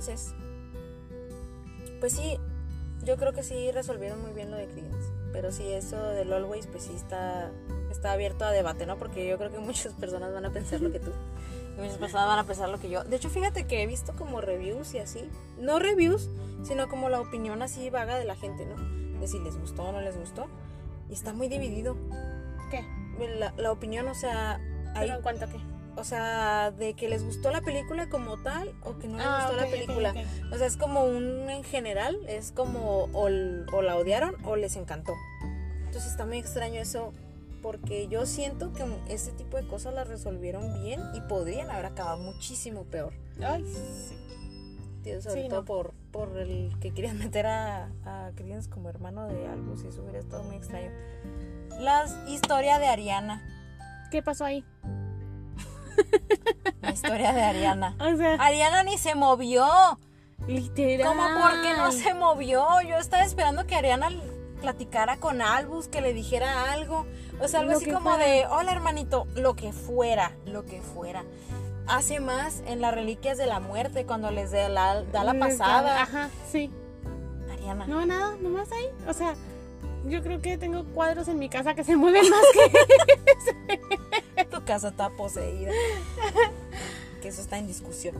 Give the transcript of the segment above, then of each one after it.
entonces, pues sí, yo creo que sí resolvieron muy bien lo de Credence. Pero sí, eso del Always, pues sí está, está abierto a debate, ¿no? Porque yo creo que muchas personas van a pensar lo que tú. Y muchas personas van a pensar lo que yo. De hecho, fíjate que he visto como reviews y así. No reviews, sino como la opinión así vaga de la gente, ¿no? De si les gustó o no les gustó. Y está muy dividido. ¿Qué? La, la opinión, o sea... Hay, ¿Pero en cuanto a qué? O sea, de que les gustó la película como tal o que no les Ah, gustó ok, la película. ok. O sea, es como un en general, es como o, o la odiaron o les encantó. Entonces está muy extraño eso porque yo siento que ese tipo de cosas las resolvieron bien y podrían haber acabado muchísimo peor. Ay, sí. Tío, sobre Sí, todo no. por, por el que querían meter a, a Creedence como hermano de Albus y eso hubiera estado muy extraño. La historia de Ariana. ¿Qué pasó ahí? La historia de Ariana. O sea, Ariana ni se movió. literal. ¿Cómo porque no se movió? Yo estaba esperando que Ariana platicara con Albus, que le dijera algo. O sea, algo Lo así como fuera. de, hola hermanito, lo que fuera, lo que fuera. Hace más en las reliquias de la muerte, cuando les da la, da la pasada. Ajá, sí. Ariana. No, nada, nomás ahí. O sea, yo creo que tengo cuadros en mi casa que se mueven más que. tu casa está poseída. que eso está en discusión.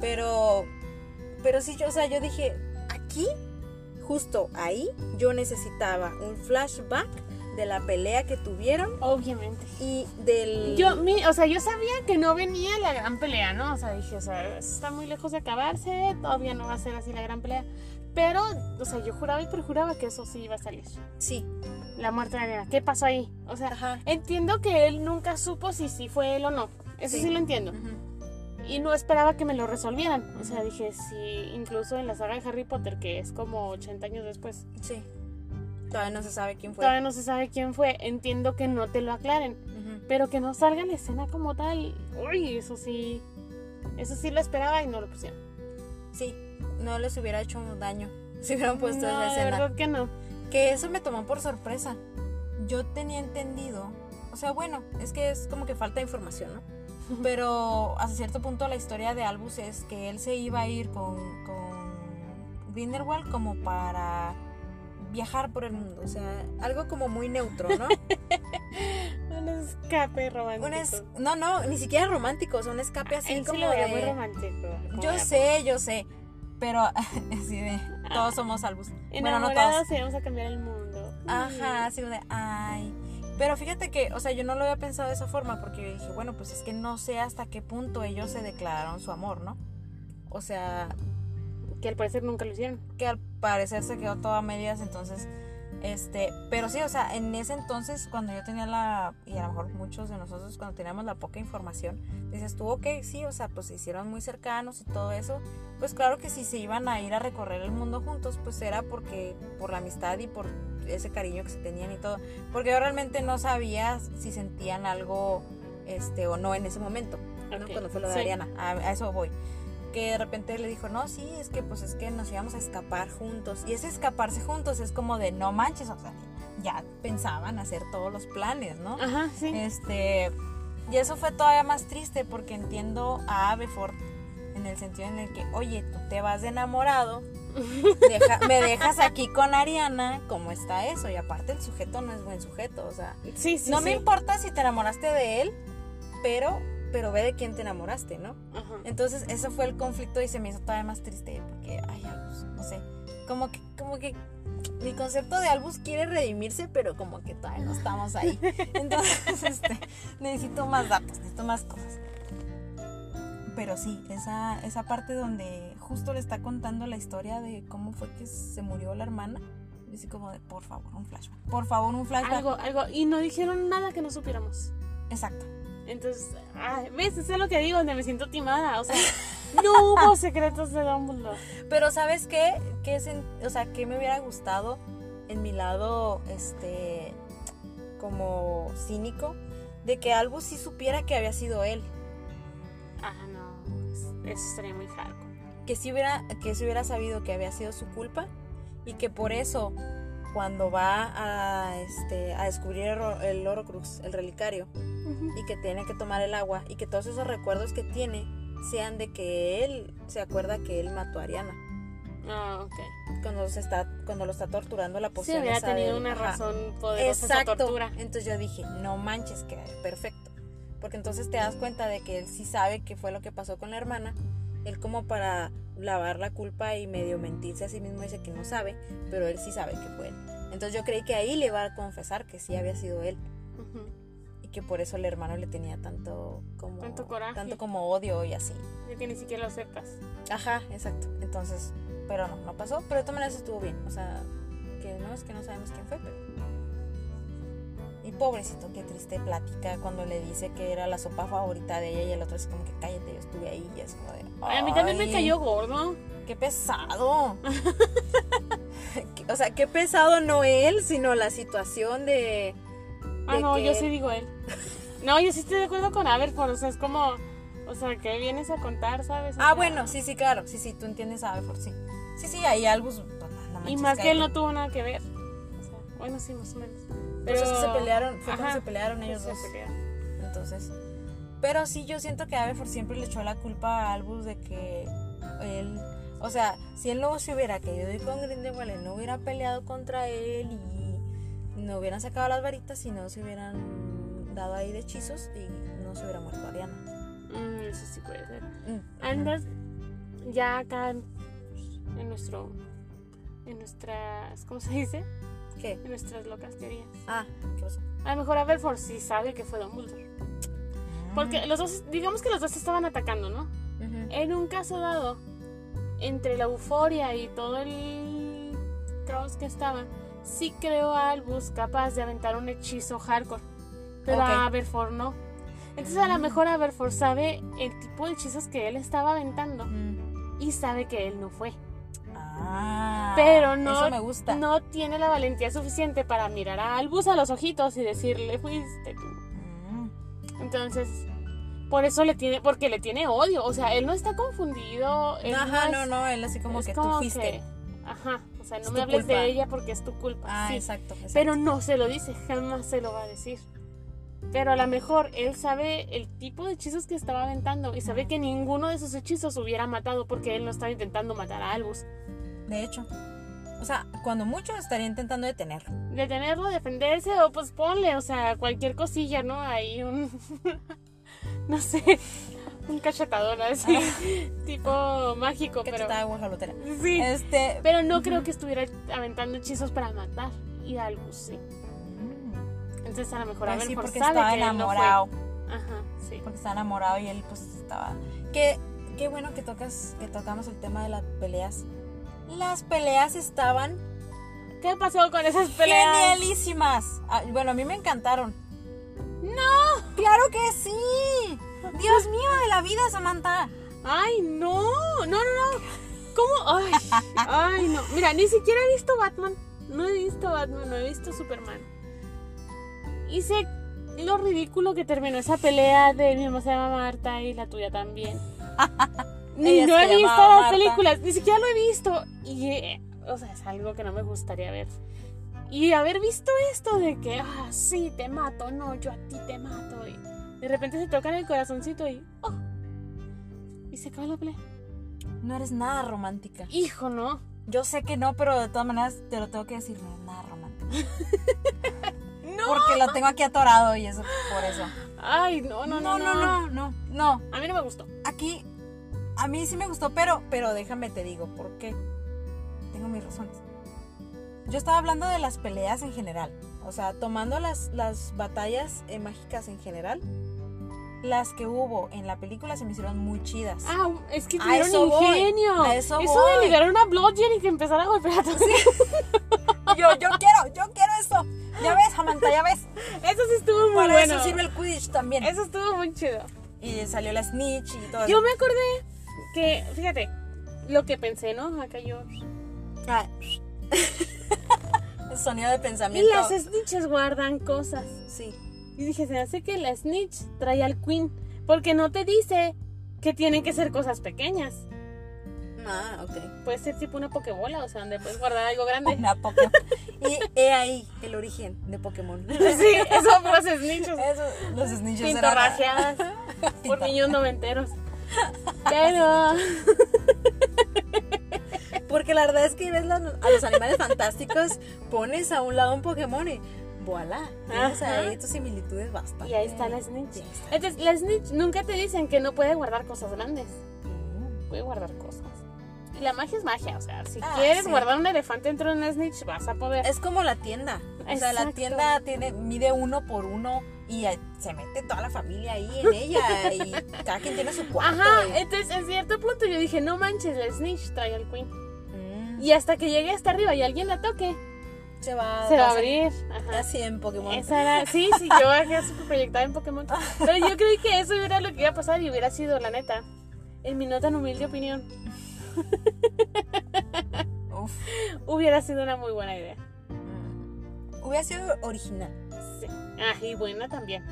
Pero, pero sí, yo, o sea, yo dije, aquí, justo ahí, yo necesitaba un flashback de la pelea que tuvieron Obviamente. y del... Yo, mi, o sea, yo sabía que no venía la gran pelea, ¿no? O sea, dije, o sea, está muy lejos de acabarse, todavía no va a ser así la gran pelea. Pero, o sea, yo juraba y perjuraba que eso sí iba a salir. Sí, La muerte de Ariana. ¿Qué pasó ahí? O sea, ajá. entiendo que él nunca supo si sí fue él o no. Eso sí, Sí. lo entiendo. Y no esperaba que me lo resolvieran. O sea, dije, sí, incluso en la saga de Harry Potter, que es como 80 años después, Sí. Todavía no se sabe quién fue. todavía no se sabe quién fue. Entiendo que no te lo aclaren. Pero que no salga la escena como tal. Uy, eso sí. Eso sí lo esperaba y no lo pusieron. Sí, no les hubiera hecho daño si hubieran puesto no, esa de escena. verdad que no. Que eso me tomó por sorpresa. Yo tenía entendido, o sea, bueno, es que es como que falta información, ¿no? Pero hasta cierto punto la historia de Albus es que él se iba a ir con, con Grindelwald como para viajar por el mundo, o sea, algo como muy neutro, ¿no? Un escape romántico. Un es- no, no, ni siquiera romántico, o sea, un escape así Él sí como lo veía de... muy romántico. Yo sé, yo sé, pero así de, todos somos Albus. Bueno, no todos. Y vamos a cambiar el mundo. Ajá, así de, ay. Pero fíjate que, o sea, yo no lo había pensado de esa forma porque yo dije, bueno, pues es que no sé hasta qué punto ellos se declararon su amor, ¿no? O sea, Que al parecer nunca lo hicieron. que al parecer se quedó todo a medias, entonces, este, pero sí, o sea, en ese entonces, cuando yo tenía la, y a lo mejor muchos de nosotros cuando teníamos la poca información, dices tú, ok, sí, o sea, pues se hicieron muy cercanos y todo eso, pues claro que si se iban a ir a recorrer el mundo juntos, pues era porque, por la amistad y por ese cariño que se tenían y todo, porque yo realmente no sabía si sentían algo, este, o no en ese momento, ¿no? Cuando fue lo de sí. Ariana, a, a eso voy que de repente le dijo, no, sí, es que pues es que nos íbamos a escapar juntos. Y ese escaparse juntos es como de, no manches, o sea, ya pensaban hacer todos los planes, ¿no? Ajá, sí. Este, y eso fue todavía más triste porque entiendo a Aveford en el sentido en el que, oye, tú te vas de enamorado, deja- me dejas aquí con Ariana, ¿cómo está eso? Y aparte el sujeto no es buen sujeto, o sea, sí, sí. no me importa si te enamoraste de él, pero, pero ve de quién te enamoraste, ¿no? Ajá. Entonces ese fue el conflicto y se me hizo todavía más triste porque, ay, Albus, no sé, como que, como que mi concepto de Albus quiere redimirse, pero como que todavía no estamos ahí. Entonces, este, necesito más datos, necesito más cosas. Pero sí, esa, esa parte donde justo le está contando la historia de cómo fue que se murió la hermana, y así como de, por favor, un flashback. Por favor, un flashback. Algo, algo. Y no dijeron nada que no supiéramos. Exacto. Entonces, ay, ¿ves? Eso es lo que digo, donde me siento timada. O sea, no hubo secretos de Dumbledore. Pero ¿sabes qué? ¿Qué es en- o sea, ¿qué me hubiera gustado en mi lado, este, como cínico? De que Albus sí supiera que había sido él. Ah, no. es- Eso sería muy hardcore. Que sí hubiera, que sí hubiera sabido que había sido su culpa. Y que por eso, cuando va a, este, a descubrir el, ro- el Horrocrux, el relicario, y que tiene que tomar el agua, y que todos esos recuerdos que tiene sean de que él se acuerda que él mató a Ariana. Ah, ok. Cuando, se está, cuando lo está torturando la Sí, poción. hubiera esa tenido una ajá. razón poderosa esa Exacto. tortura. Entonces yo dije, no manches, que perfecto. Porque entonces te das cuenta de que él sí sabe qué fue lo que pasó con la hermana. Él como para lavar la culpa y medio mentirse a sí mismo dice que no sabe, pero él sí sabe que fue él. Entonces yo creí que ahí le iba a confesar que sí había sido él y que por eso el hermano le tenía tanto como Tanto coraje. tanto como odio y así. De que ni siquiera lo sepas. Ajá, exacto. Entonces, pero no, no pasó, pero de todas maneras estuvo bien. O sea, que no es que no sabemos quién fue, pero pobrecito, qué triste plática cuando le dice que era la sopa favorita de ella y el otro es como que cállate, yo estuve ahí y es como de... Ay, a mí también me "Ay, cayó gordo. ¡Qué pesado! o sea, qué pesado no él, sino la situación de... Ah, no, que yo sí digo él. No, yo sí estoy de acuerdo con Aberford. O sea, es como. O sea, ¿qué vienes a contar, sabes? O Ah, sea, bueno, sí, sí, claro. Sí, sí, tú entiendes a Aberford, sí. Sí, sí, ahí Albus... pues, no Y más que él no tuvo nada que ver. O sea, bueno, sí, más o menos. Pero Pero se pelearon, fue cuando Ajá, se pelearon ellos dos. pelearon. Entonces, pero sí yo siento que Aberford siempre le echó la culpa a Albus de que él, o sea, si él no se hubiera querido ir con Grindelwald, él no hubiera peleado contra él y no hubieran sacado las varitas y no se hubieran dado ahí de hechizos y no se hubiera muerto Ariana. Mm, eso sí puede ser. Mm, ya acá en nuestro. En nuestras. ¿Cómo se dice? ¿Qué? En nuestras locas teorías. Ah, ¿qué pasó? A lo mejor Aberford sí sabe que fue Dumbledore. Porque los dos, digamos que los dos estaban atacando, ¿no? Ujú. En un caso dado, entre la euforia y todo el caos que estaba, sí creo a Albus capaz de aventar un hechizo hardcore. Pero Ok. a Aberford no. Entonces a lo mejor Aberford sabe el tipo de hechizos que él estaba aventando Mm. y sabe que él no fue. Ah, Pero no, Eso me gusta. no tiene la valentía suficiente para mirar a Albus a los ojitos y decirle, fuiste tú. Mm. Entonces, por eso le tiene, porque le tiene odio. O sea, él no está confundido. él Ajá, es- no, no, él así como que como tú fuiste. que, ajá, o sea, no me hables culpa. de ella porque es tu culpa. Ah, sí. exacto, exacto. Pero no se lo dice, jamás se lo va a decir. Pero a lo mejor él sabe el tipo de hechizos que estaba aventando y sabe que ninguno de esos hechizos hubiera matado porque él no estaba intentando matar a Albus. De hecho. O sea, cuando mucho estaría intentando detenerlo. Detenerlo, defenderse o pues ponle, o sea, cualquier cosilla, ¿no? Ahí un, no sé, un cachetador así, tipo mágico, te pero... Sí, Este. pero no creo que estuviera aventando hechizos para matar. Y Albus sí. Entonces a lo mejor a Pues ver sí, por porque estaba él no enamorado. Ajá, sí. porque estaba enamorado y él pues estaba. Qué, qué bueno que tocas, que tocamos el tema de las peleas. Las peleas estaban ¿Qué pasó con esas peleas? genialísimas. Ah, bueno, a mí me encantaron. No, claro que sí. Dios mío de la vida, Samantha. Ay, no, no, no, no. ¿Cómo? Ay, ay, no. Mira, ni siquiera he visto Batman. No he visto Batman, no he visto Superman. Y sé lo ridículo que terminó esa pelea de mi mamá se llama Marta y la tuya también. Ni no he visto las Marta. películas, ni siquiera lo he visto. Y, eh, o sea, es algo que no me gustaría ver. Y haber visto esto de que, ah, sí, te mato, no, yo a ti te mato. Y de repente se tocan el corazoncito y, oh, y se acaba la pelea. No eres nada romántica. Hijo, ¿no? Yo sé que no, pero de todas maneras te lo tengo que decir, no eres nada romántica. No. Porque lo tengo aquí atorado y eso por eso. Ay, no, no, no, no, no, no, no. A mí no me gustó. Aquí a mí sí me gustó, pero pero déjame te digo por qué. Tengo mis razones. Yo estaba hablando de las peleas en general, o sea, tomando las las batallas eh, mágicas en general. Las que hubo en la película se me hicieron muy chidas. Ah, es que A tuvieron eso voy, ingenio. a eso de voy. liberar una bludgeon y que empezara a golpear a todos. Yo, yo quiero, yo quiero eso. Ya ves, Samantha, ya ves. Eso sí estuvo muy Para bueno. eso sirve el Quidditch también. Eso estuvo muy chido. Y salió la snitch y todo Yo eso. me acordé que, fíjate, lo que pensé, ¿no? Acá yo. Ah. El sonido de Y pensamiento. las snitches guardan cosas. Sí. Y dije, se hace que la snitch trae al queen. Porque no te dice que tienen que ser cosas pequeñas. Ah, ok. Puede ser tipo una pokebola, o sea, donde puedes guardar algo grande. Una Pokémon. Y he ahí el origen de Pokémon. Sí, eso fue las snitches. Eso, los snitches eran- por niños noventeros. Pero. Porque la verdad es que ves a los animales fantásticos, pones a un lado un Pokémon y voilà. Tienes Ajá. ahí tus similitudes bastante. Y ahí está la Snitch. Está. Entonces, la Snitch nunca te dicen que no puede guardar cosas grandes. Mm. Puede guardar cosas. Y la magia es magia. O sea, si Ah, quieres sí. guardar un elefante dentro de una Snitch, vas a poder. Es como la tienda. O sea, la tienda tiene, mide uno por uno y se mete toda la familia ahí en ella y cada quien tiene su cuarto. Ajá, y- entonces en cierto punto yo dije, no manches, la Snitch trae al Queen. Mm, Y hasta que llegue hasta arriba y alguien la toque, se va, se va a abrir. Ajá. Así en Pokémon. Esa era, sí, sí, yo bajé súper proyectada en Pokémon. Pero yo creí que eso era lo que iba a pasar y hubiera sido, la neta, en mi no tan humilde opinión, Uf. hubiera sido una muy buena idea. Hubiera sido original. Sí. Ah, y buena también.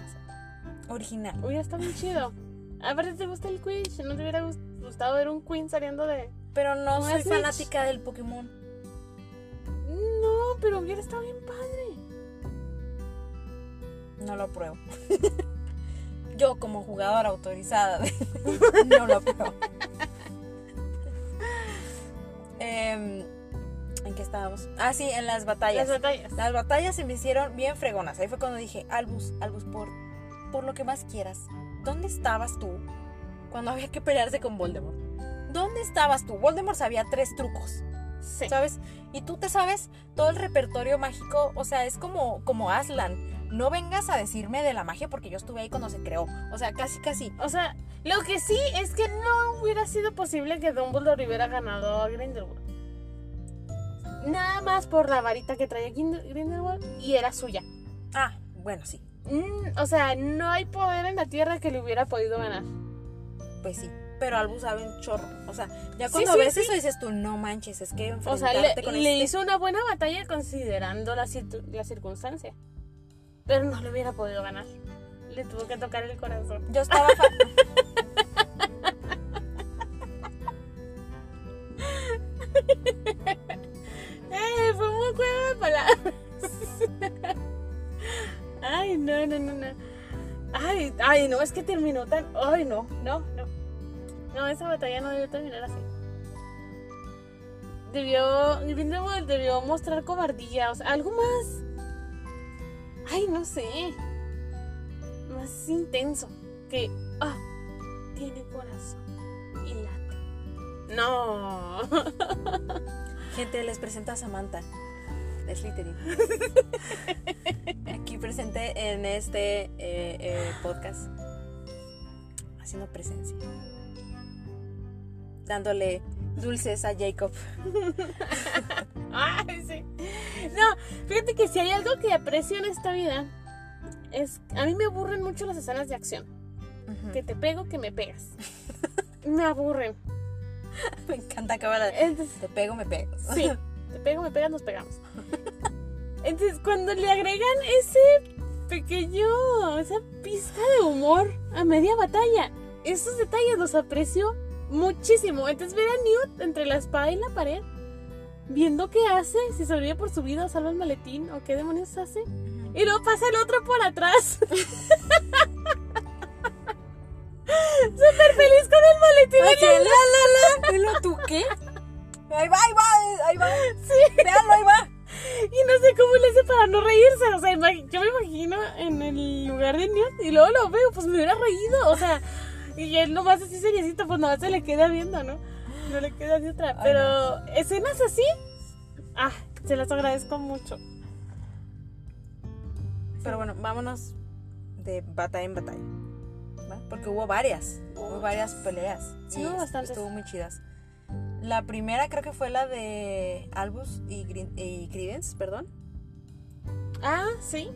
Original. Hubiera estado muy chido. Aparte, ¿te gusta el Quidditch? ¿No te hubiera gust- gustado ver un Queen saliendo de...? Pero no ¿No soy fanática del Pokémon. No, pero hubiera estado bien padre. No lo apruebo. Yo como jugadora autorizada no lo apruebo. Em, ¿En qué estábamos? Ah, sí, en las batallas. Las batallas. Las batallas se me hicieron bien fregonas. Ahí fue cuando dije, Albus, Albus, por, por lo que más quieras, ¿dónde estabas tú cuando había que pelearse con Voldemort? ¿Dónde estabas tú? Voldemort sabía tres trucos, Sí. ¿sabes? Y tú te sabes todo el repertorio mágico, o sea, es como, como Aslan. No vengas a decirme de la magia porque yo estuve ahí cuando se creó. O sea, casi, casi. O sea, lo que sí es que no hubiera sido posible que Dumbledore hubiera ganado a Grindelwald. Nada más por la varita que traía Grind- Grindelwald y era suya. Ah, bueno, sí. Mm, o sea, no hay poder en la tierra que le hubiera podido ganar. Pues sí. Pero Albus sabe un chorro. O sea, ya cuando sí, ves sí. eso dices tú, no manches, es que O sea, enfrentarte le, con le este- hizo una buena batalla considerando la, la circunstancia. Pero no le hubiera podido ganar. Le tuvo que tocar el corazón. Yo estaba... ay, no, no, no, no. Ay, ay, no, es que terminó tan. Ay, no, no, no. No, esa batalla no debió terminar así. Debió. Grindelwald debió mostrar cobardía, o sea, algo más. Ay, no sé. Más intenso. Que. Ah, tiene corazón. Y late. No. Gente, les presento a Samantha Slytherin. Aquí presente en este eh, eh, podcast. Haciendo presencia. Dándole dulces a Jacob. Ay, sí. No, fíjate que si hay algo que aprecio en esta vida, es. A mí me aburren mucho las escenas de acción. Que te pego, que me pegas. Me aburren. Me encanta acabar la... Entonces, Te pego, me pego. sí, te pego, me pegas, nos pegamos. Entonces, cuando le agregan ese pequeño, esa pizca de humor a media batalla, esos detalles los aprecio muchísimo. Entonces, ver a Newt entre la espada y la pared, viendo qué hace, si sobrevive por su vida, salva el maletín o qué demonios hace. Y luego pasa el otro por atrás. Súper feliz con el maletín. Así, la, la, la. ¿Y lo tú qué? Ahí va, ahí va, ahí va. Sí. Veanlo, ahí va. Y no sé cómo le hace para no reírse. O sea, yo me imagino en el lugar de Newt y luego lo veo, pues me hubiera reído. O sea, y él nomás así seriecito, pues nomás se le queda viendo, ¿no? No le queda de otra. Ay, Pero escenas así, ah, se las agradezco mucho. Pero bueno, vámonos de batalla en batalla. ¿va? Porque hubo varias. Hubo varias peleas. Sí, hubo bastantes. Estuvo muy chidas. La primera creo que fue la de Albus y, Grin- y Credence, perdón. Ah, sí,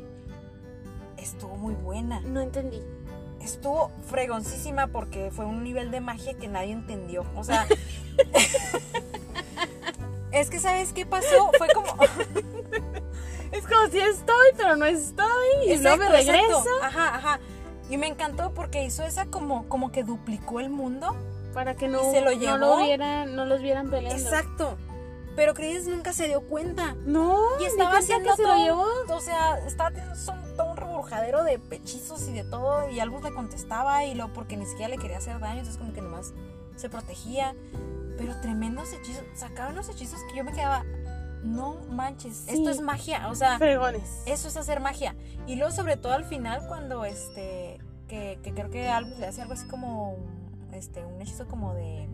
Estuvo muy buena. no entendí. Estuvo fregoncísima porque fue un nivel de magia que nadie entendió. O sea. es que, ¿sabes qué pasó? Fue como. Es como si estoy, pero no estoy. Y no me regreso. exacto. Ajá, ajá. Y me encantó porque hizo esa como, como que duplicó el mundo. Para que no, ¿Y se lo no, llevó? lo vieran, no los vieran peleando. Exacto. Pero Credence nunca se dio cuenta. No, Y estaba haciendo que se todo, lo llevó. O sea, estaba son- todo un reburujero arrojadero de pechizos y de todo. Y Albus le contestaba y luego porque ni siquiera le quería hacer daño, entonces como que nomás se protegía. Pero tremendos hechizos, sacaban los hechizos que yo me quedaba, no manches, Sí. esto es magia, o sea, Fregones. eso es hacer magia. Y luego sobre todo al final cuando este, que, que creo que Albus le hace algo así como, este, un hechizo como de,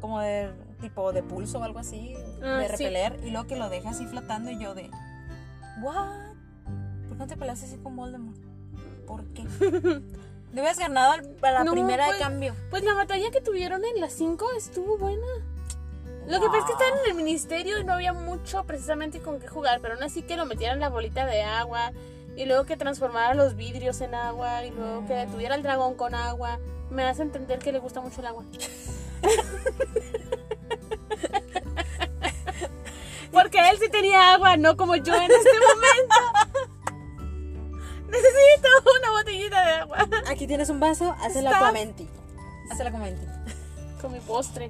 como de tipo de pulso o algo así, Ah, de sí. repeler, y luego que lo deja así flotando y yo de, what? ¿Por qué no te peleaste así con Voldemort? ¿Por qué? Le hubieras ganado a la No, primera pues, de cambio. Pues la batalla que tuvieron en las 5 estuvo buena. Lo que pasa es que estaban en el ministerio y no había mucho precisamente con qué jugar, pero aún así que lo metieran la bolita de agua y luego que transformara los vidrios en agua y luego que detuviera el dragón con agua, me hace entender que le gusta mucho el agua. Porque él sí tenía agua, no como yo en este momento. Necesito una botellita de agua Aquí tienes un vaso, hazla como menti. Hazla como menti. con mi postre.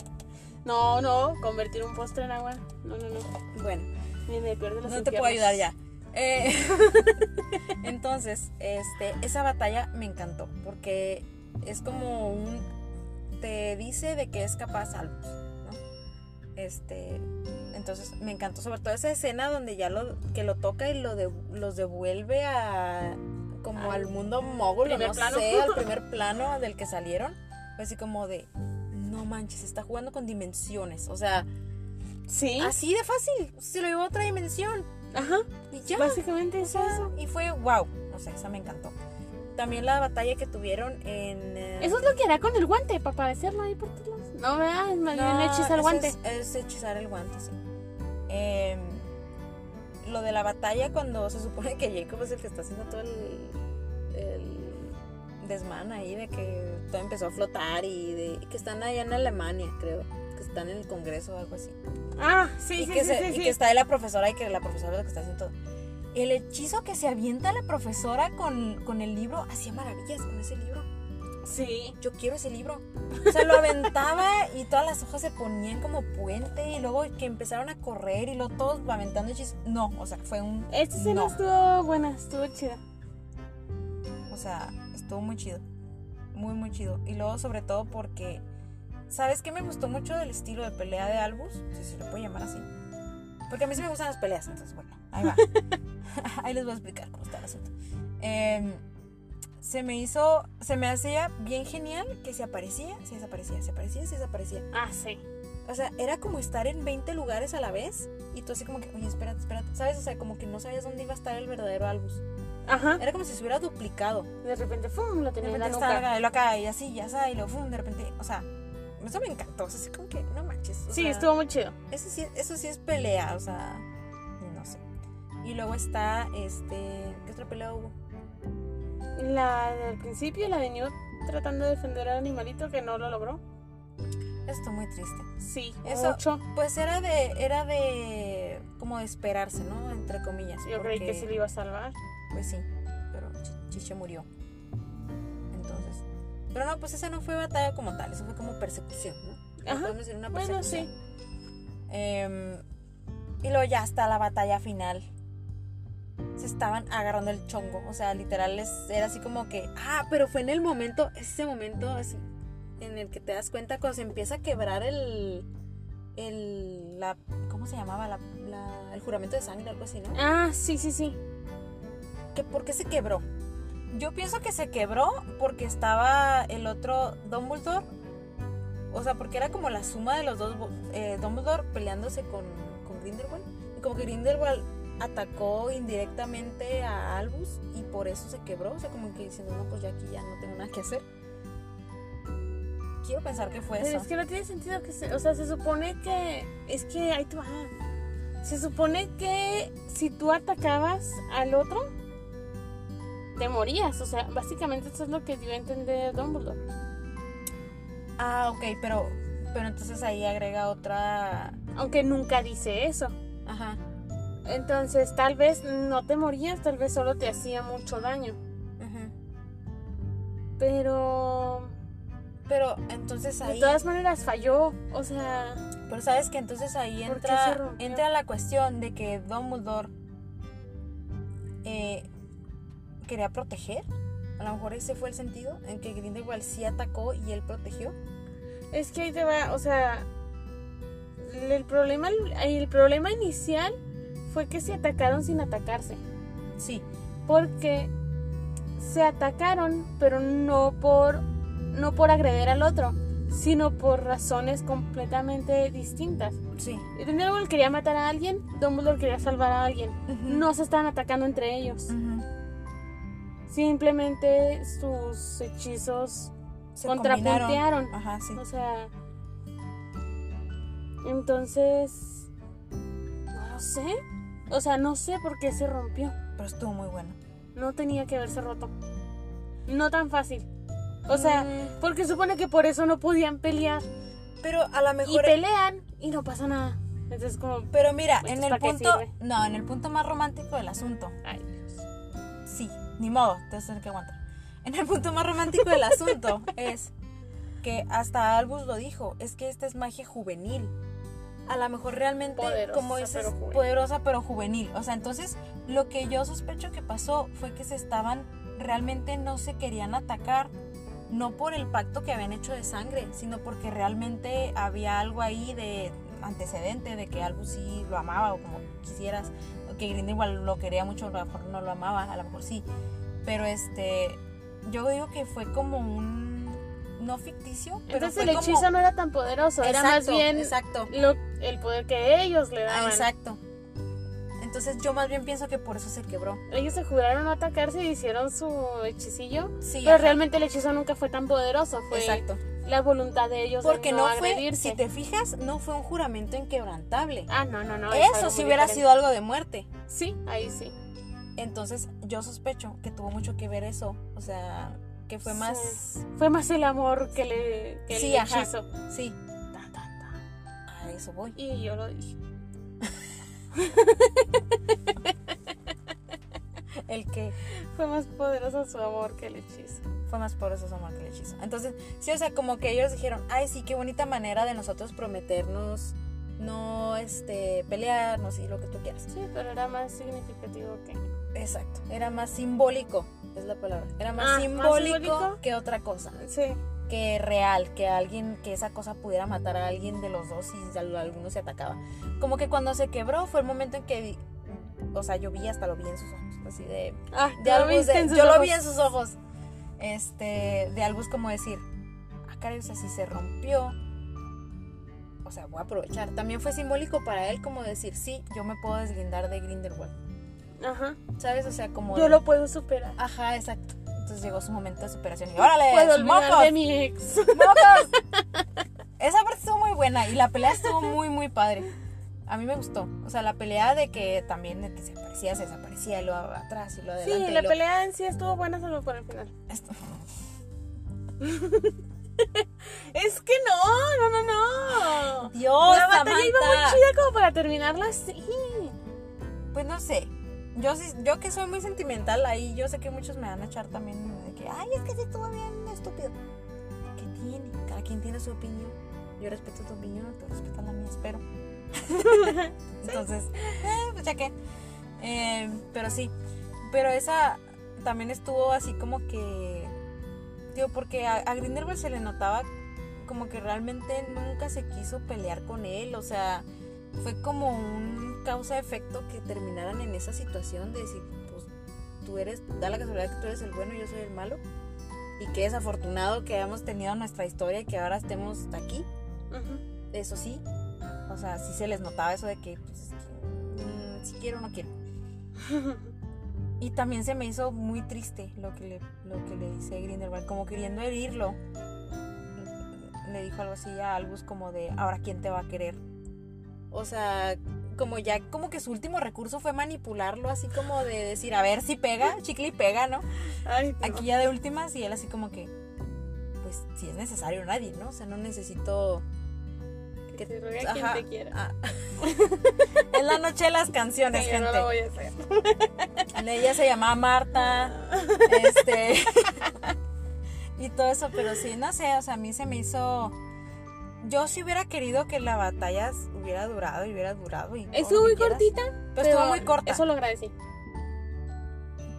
No, no, convertir un postre en agua. No, no, no. Bueno. Ni me pierde los No te puedo ayudar ya. Eh, entonces, este, esa batalla me encantó porque es como un te dice de que es capaz Albus, ¿no? Este, entonces me encantó sobre todo esa escena donde ya lo que lo toca y lo de- los devuelve a como Al al mundo mogul, no plano. sé, al primer plano del que salieron. Así como de no manches, está jugando con dimensiones, o sea, Sí. así de fácil, se lo llevó a otra dimensión. Ajá. Y ya. Básicamente es O sea, eso. Y fue wow. No sé, esa me encantó. También la batalla que tuvieron en. eh, Eso es lo que hará con el guante, para padecerlo ahí por todos lados. No, ¿verdad? Es más no, bien hechiza el guante. Es, es hechizar el guante, sí. Em, lo de la batalla cuando se supone que Jacob es el que está haciendo todo el, el desmán ahí de que todo empezó a flotar y de que están allá en Alemania, creo. Están en el Congreso o algo así. Ah, sí, y, sí, que sí, se- sí, y sí. que está ahí la profesora y que la profesora es la que está haciendo todo. El hechizo que se avienta la profesora con, con el libro hacía maravillas con ese libro. Sí. Yo quiero ese libro. O sea, lo aventaba y todas las hojas se ponían como puente y luego que empezaron a correr y luego todos aventando hechizos. No, o sea, fue un. Esta escena no. estuvo buena, estuvo chida. O sea, estuvo muy chido. Muy, muy chido. Y luego, sobre todo, porque. ¿Sabes qué me gustó mucho del estilo de pelea de Albus? Si se le puede llamar así. Porque a mí sí me gustan las peleas, entonces, bueno, ahí va. ahí les voy a explicar cómo está el asunto. Em, se me hizo. Se me hacía bien genial que se aparecía, se desaparecía, se aparecía, se desaparecía. Ah, sí. O sea, era como estar en 20 lugares a la vez y tú así como que, oye, espérate, espérate. ¿Sabes? O sea, como que no sabías dónde iba a estar el verdadero Albus. Ajá. Era como si se hubiera duplicado. De repente, ¡fum! Lo De tenía en la repente estaba nuca. y lo acá y así, ya sabes, y luego, fum, de repente, o sea, eso me encantó. O sea, así como que, no manches. o Sí, sea, estuvo muy chido. Eso sí, eso sí es pelea, o sea, no sé. Y luego está, este, ¿qué otra pelea hubo? La del principio, la de Newt tratando de defender al animalito que no lo logró. Esto muy triste. Sí, Eso- mucho. Pues era de, era de, como de esperarse, ¿no? Entre comillas. Yo creí que sí lo iba a salvar. Pues sí, pero Chi- Chiche murió. Pero no, pues esa no fue batalla como tal, eso fue como persecución, ¿no? Ajá, Podemos decir una bueno, persecución. Em, y luego ya está la batalla final. Se estaban agarrando el chongo. O sea, literal es- era así como que. Ah, pero fue en el momento, ese momento así, en el que te das cuenta cuando se empieza a quebrar el. el la, ¿Cómo se llamaba? La, la- el juramento de sangre, algo así, ¿no? Ah, sí, sí, sí. que por qué se quebró. Yo pienso que se quebró porque estaba el otro Dumbledore. O sea, porque era como la suma de los dos eh, Dumbledore peleándose con, con Grindelwald. Y como que Grindelwald atacó indirectamente a Albus y por eso se quebró. O sea, como que diciendo, no, pues ya aquí ya no tengo nada que hacer. Quiero pensar que fue Pero eso. es que no tiene sentido que se, o sea, se supone que es que ahí va. Se supone que si tú atacabas al otro te morías, o sea, básicamente eso es lo que dio a entender Dumbledore. Ah, ok, pero, pero entonces ahí agrega otra... Aunque nunca dice eso. Ajá. Entonces, tal vez no te morías, tal vez solo te hacía mucho daño. ujú. Pero Pero entonces de ahí... todas maneras falló, o sea, Pero sabes que entonces ahí ¿Por qué entra, entra la cuestión de que Dumbledore eh, quería proteger. A lo mejor ese fue el sentido en que Grindelwald sí atacó y él protegió. Es que ahí te va, o sea, el problema, el problema inicial fue que se atacaron sin atacarse. Sí, Porque se atacaron, pero no por, no por agredir al otro, sino por razones completamente distintas. sí. Grindelwald quería matar a alguien, Dumbledore quería salvar a alguien. Ujú. No se estaban atacando entre ellos. Ujú. Simplemente sus hechizos Se contrapuntearon. Ajá, sí. O sea. Entonces. No lo sé. O sea, no sé por qué se rompió. Pero estuvo muy bueno. No tenía que haberse roto. No tan fácil. O sea, Mm. porque supone que por eso no podían pelear. Pero a lo Y mejor. pelean y no pasa nada. Entonces, como. Pero mira, Entonces, en el ¿para qué punto. No, en el punto más romántico del asunto. Ay, Dios. Sí, ni modo, te vas a tener que aguantar. En el punto más romántico del asunto es que hasta Albus lo dijo, es que esta es magia juvenil. A lo mejor realmente, Poderosa, como dices, pero poderosa pero juvenil. O sea, entonces lo que yo sospecho que pasó fue que se estaban, realmente no se querían atacar, no por el pacto que habían hecho de sangre, sino porque realmente había algo ahí de antecedente de que Albus sí lo amaba o como quisieras, que Grindelwald lo quería mucho, a lo mejor no lo amaba, a lo mejor sí. Pero este, yo digo que fue como un, no ficticio, pero Entonces el como- hechizo no era tan poderoso. era más bien Exacto. lo- el poder que ellos le Ah, daban. exacto. Entonces yo más bien pienso que por eso se quebró. Ellos se juraron no atacarse y hicieron su hechicillo. Sí, Pero ajá. realmente el hechizo nunca fue tan poderoso. Fue Exacto. La voluntad de ellos Porque de no, no, fue, si te fijas, no fue un juramento inquebrantable. Ah, no, no, no. es Eso sí hubiera diferente. sido algo de muerte. Sí, ahí sí. Entonces yo sospecho que tuvo mucho que ver eso. O sea, que fue más... Sí. Fue más el amor que, le, que Sí, el ajá. hechizo. Sí, Ta, ta, ta. a eso voy. Y yo lo dije. El que Fue más poderoso su amor que el hechizo. Fue más por eso su amor que el hechizo. Entonces, sí, o sea, como que ellos dijeron, ay, sí, qué bonita manera de nosotros prometernos no este pelearnos y lo que tú quieras. Sí, pero era más significativo que. Exacto. Era más simbólico, es la palabra. Era más, Ah, ¿más simbólico, simbólico? que otra cosa. Sí. Que real, que alguien, que esa cosa pudiera matar a alguien de los dos y al- alguno se atacaba. Como que cuando se quebró fue el momento en que vi- o sea, yo vi hasta lo vi en sus ojos, así de Ah, de ¿ya lo viste de- en sus yo lo ojos? vi en sus ojos. Este, de Albus como decir, ah, caray, o sea, si se rompió, o sea, voy a aprovechar. También fue simbólico para él como decir, sí, yo me puedo deslindar de Grindelwald. Ajá. ¿Sabes? O sea, como Yo de- lo puedo superar. Ajá, exacto. Entonces llegó su momento de superación y órale, Puedo olvidar mocos, de mi ex. mocos. Esa parte estuvo muy buena y la pelea estuvo muy muy padre. A mí me gustó. O sea, la pelea de que también de que se aparecía, se desaparecía y lo atrás y lo adelante. Sí, la lo- pelea en sí estuvo buena solo por el final. Esto- Es que no, no, no, no. Dios, la batalla iba muy Samantha. chida como para terminarla así. Pues no sé. Yo yo que soy muy sentimental, ahí yo sé que muchos me van a echar también de que, ay, es que sí estuvo bien estúpido. ¿Qué tiene? Cada quien tiene su opinión. Yo respeto tu opinión, tú respetas la mía, espero. Entonces, eh, pues ya que. Eh, pero sí. Pero esa también estuvo así como que. Digo, porque a, a Grindelwald se le notaba como que realmente nunca se quiso pelear con él. O sea, fue como un causa-efecto que terminaran en esa situación de decir, pues tú eres, da la casualidad que tú eres el bueno y yo soy el malo. Y que desafortunado que hayamos tenido nuestra historia y que ahora estemos aquí. Eso sí. O sea, sí se les notaba eso de que, pues, mm, si quiero o no quiero. Y también se me hizo muy triste lo que le, lo que le dice Grindelwald, como queriendo herirlo. Le dijo algo así a Albus como de, ahora quién te va a querer. O sea, como ya, como que su último recurso fue manipularlo, así como de decir, a ver si pega, chicle y pega, ¿no? Ay, no. Aquí ya de últimas y él así como que, pues si es necesario nadie, ¿no? O sea, no necesito... Que te ruegue a quien te quiera. Ah. es la noche de las canciones, Sí, yo no gente. lo voy a hacer. Ella se llamaba Marta. Este. y todo eso, pero sí, no sé, o sea, a mí se me hizo. Yo sí hubiera querido que la batalla hubiera durado y hubiera durado. Y Estuvo muy quieras. cortita. Pero estuvo muy corta. Eso lo agradecí.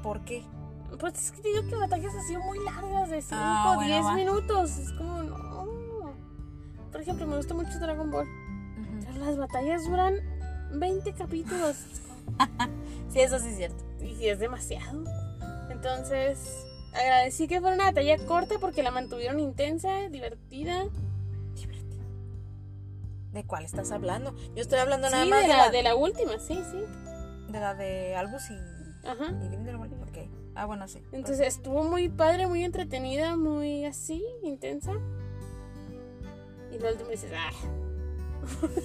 ¿Por qué? Pues es que digo que batallas han sido muy largas, de 5 Ah, o bueno, 10 va. minutos. Es como, no. Por ejemplo, me gusta mucho Dragon Ball. Ujú. Pero Las batallas duran 20 capítulos. Sí, eso sí es cierto. Y es demasiado. Entonces, agradecí que fuera una batalla corta porque la mantuvieron intensa, divertida. Divertido. ¿De cuál estás hablando? Yo estoy hablando nada Sí, más de de, la, la, de la última, sí, sí. de la de Albus y, Ajá. y Grindelwald. Ok. Ah, bueno, sí. Entonces estuvo muy padre, muy entretenida, muy así, intensa. Y la última dices, ah.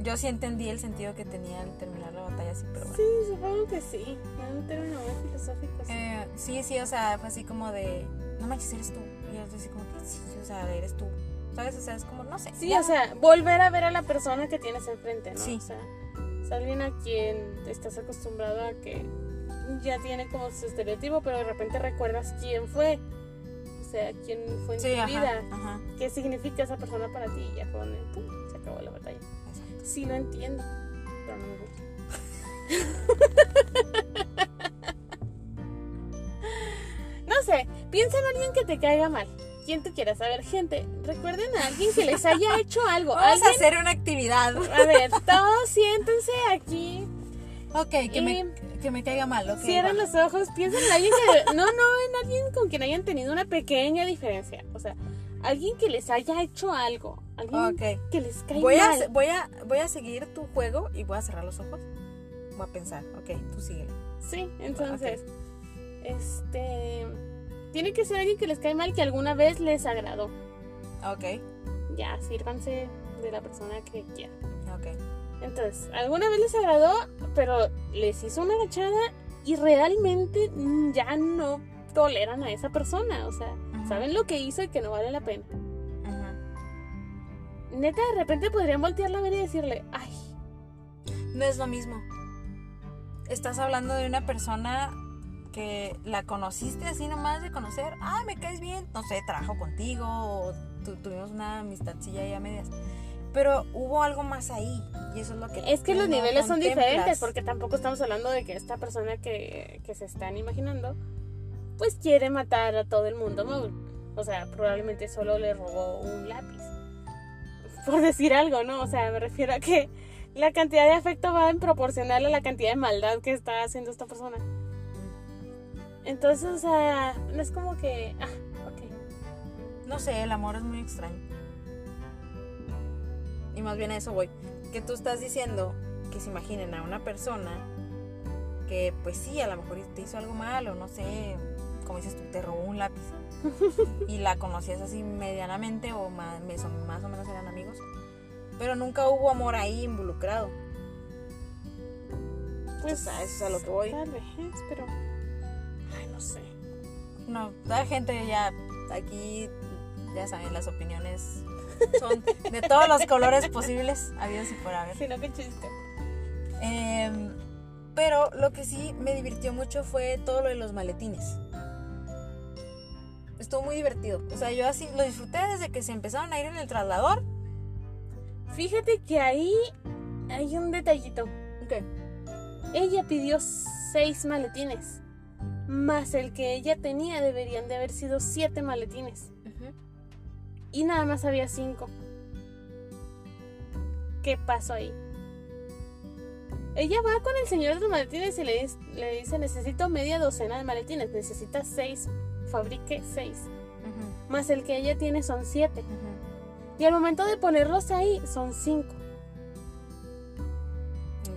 Yo sí entendí el sentido que tenía al terminar la batalla, sí, pero bueno. Sí, supongo que sí. Un término muy filosófico. sí. Eh, sí, sí, o sea, fue así como de, no manches, eres tú. Y yo así como que, sí, o sea, eres tú. ¿Sabes? O sea, es como, no sé. Sí, ya. o sea, volver a ver a la persona que tienes enfrente, ¿no? Sí. O sea, es alguien a quien estás acostumbrado a que ya tiene como su estereotipo, pero de repente recuerdas quién fue. O sea, quién fue en Sí, tu ajá, vida. ajá. ¿Qué significa esa persona para ti? Y ya fue donde ¡pum! se acabó la batalla. exacto. Sí lo entiendo, pero no me gusta. no sé, piensa en alguien que te caiga mal. Quien tú quieras. A ver, gente, recuerden a alguien que les haya hecho algo. Vamos a Alguien- hacer una actividad. a ver, todos siéntense aquí. Ok, que, me, Y- que me caiga mal. ok, Cierren va. los ojos, piensen en alguien que... No, no, en alguien con quien hayan tenido una pequeña diferencia. O sea, alguien que les haya hecho algo. Alguien Ok. que les caiga Voy a, mal. voy, a, voy a seguir tu juego y voy a cerrar los ojos. Voy a pensar. Ok, tú síguele. Sí, entonces, este... Tiene que ser alguien que les cae mal que alguna vez les agradó. Ok, Ya, sírvanse de la persona que quieran. ok. Entonces, alguna vez les agradó, pero les hizo una agachada y realmente ya no toleran a esa persona. O sea, saben lo que hizo y que no vale la pena. Neta, de repente podrían voltearla a ver y decirle, ay, No es lo mismo. Estás hablando de una persona que la conociste así nomás de conocer. Ah, me caes bien. No sé, trabajo contigo o tu- tuvimos una amistadcilla ahí a medias. Pero hubo algo más ahí y eso es lo que... es que los no niveles son diferentes porque tampoco estamos hablando de que esta persona que, que se están imaginando, pues quiere matar a todo el mundo. ¿no? O sea, probablemente solo le robó un lápiz. Por decir algo, ¿no? O sea, me refiero a que la cantidad de afecto va en proporcional a la cantidad de maldad que está haciendo esta persona. Entonces, o sea, no es como que, ah, ok. No sé, el amor es muy extraño. Y más bien a eso voy. Que tú estás diciendo que se imaginen a una persona que pues sí, a lo mejor te hizo algo mal o no sé, como dices tú, te robó un lápiz. y la conocías así medianamente o más, más o menos eran amigos. Pero nunca hubo amor ahí involucrado. Pues a eso es a lo que voy. Tal vez, pero. Ay, no sé. No, la gente ya aquí, ya saben, las opiniones son de todos los colores posibles, habidos y por haber. Si no, qué chiste. Em, pero lo que sí me divirtió mucho fue todo lo de los maletines. Estuvo muy divertido. O sea, yo así lo disfruté desde que se empezaron a ir en el traslador. Fíjate que ahí hay un detallito. Ok. Ella pidió seis maletines. Más el que ella tenía deberían de haber sido siete maletines. Y nada más había cinco. ¿Qué pasó ahí? Ella va con el señor de los maletines y le, le dice, necesito media docena de maletines. Necesita seis. Fabrique seis. Más el que ella tiene son siete. Y al momento de ponerlos ahí son cinco.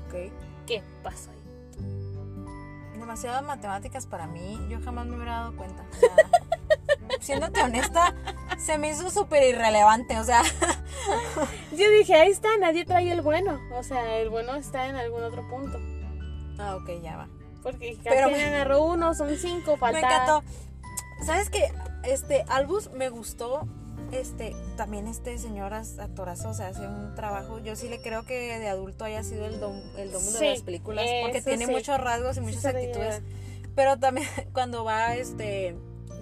Ok. ¿Qué pasó ahí? Demasiadas matemáticas para mí. Yo jamás me hubiera dado cuenta. O sea, siéndote honesta, se me hizo súper irrelevante. O sea, Yo dije, ahí está, nadie trae el bueno. O sea, el bueno está en algún otro punto. ah, ok, ya va. Porque Pero me- agarró uno, son cinco, falta. Me encantó. ¿Sabes qué? Este, Albus me gustó. Este, también este señor actorazo, o sea, hace un trabajo. Yo sí le creo que de adulto haya sido el dom, el Sí, de las películas. Porque tiene sí. muchos rasgos y muchas actitudes. Pero también cuando va este.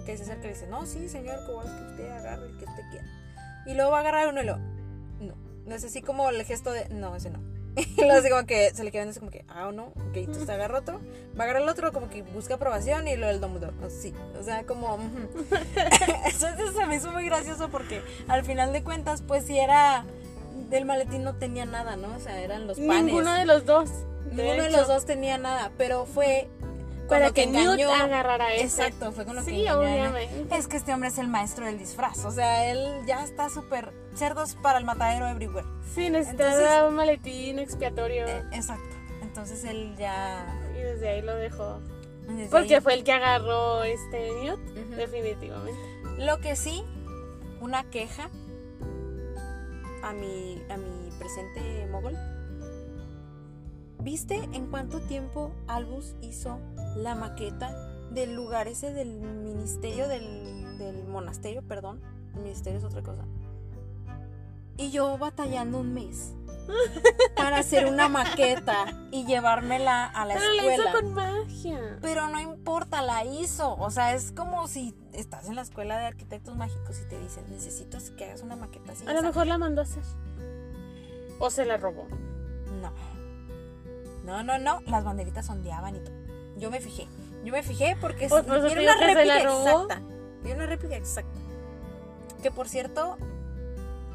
Que se acerca y dice, no, sí, señor, como es que usted agarre el que usted quiera. Y luego va a agarrar uno y lo. No. No es así como el gesto de. No, ese no. Y luego así como que se le queda viendo así como que, ah, o no, ok, entonces agarra otro, va a agarrar el otro como que busca aprobación y luego el Dumbledore, oh, sí, o sea, como... Entonces se me hizo muy gracioso porque al final de cuentas, pues si era... Del maletín no tenía nada, ¿no? O sea, eran los panes. Ninguno de los dos. Ninguno de los dos tenía nada, pero fue... Para que Newt agarrara ese. Exacto, fue con lo que Sí, a Ana. obviamente. Es que este hombre es el maestro del disfraz. O sea, él ya está súper cerdos para el matadero everywhere. Sí, necesitaba un maletín expiatorio. Eh, exacto. Entonces él ya. y desde ahí lo dejó. desde Porque ahí- fue el que agarró este Newt. Definitivamente. Lo que sí, una queja a mi, a mi presente mogol. ¿Viste en cuánto tiempo Albus hizo la maqueta del lugar ese del ministerio, del, del monasterio, perdón? El ministerio es otra cosa. Y yo batallando un mes para hacer una maqueta y llevármela a la Pero la escuela. hizo con magia. Pero no importa, la hizo. O sea, es como si estás en la escuela de arquitectos mágicos y te dicen, necesito que hagas una maqueta así. A lo esa". mejor la mandó a hacer. O se la robó. No. No, no. Las banderitas ondeaban y todo. Yo me fijé. Yo me fijé porque Pues, por eso era una réplica exacta. Era una réplica exacta. Que por cierto,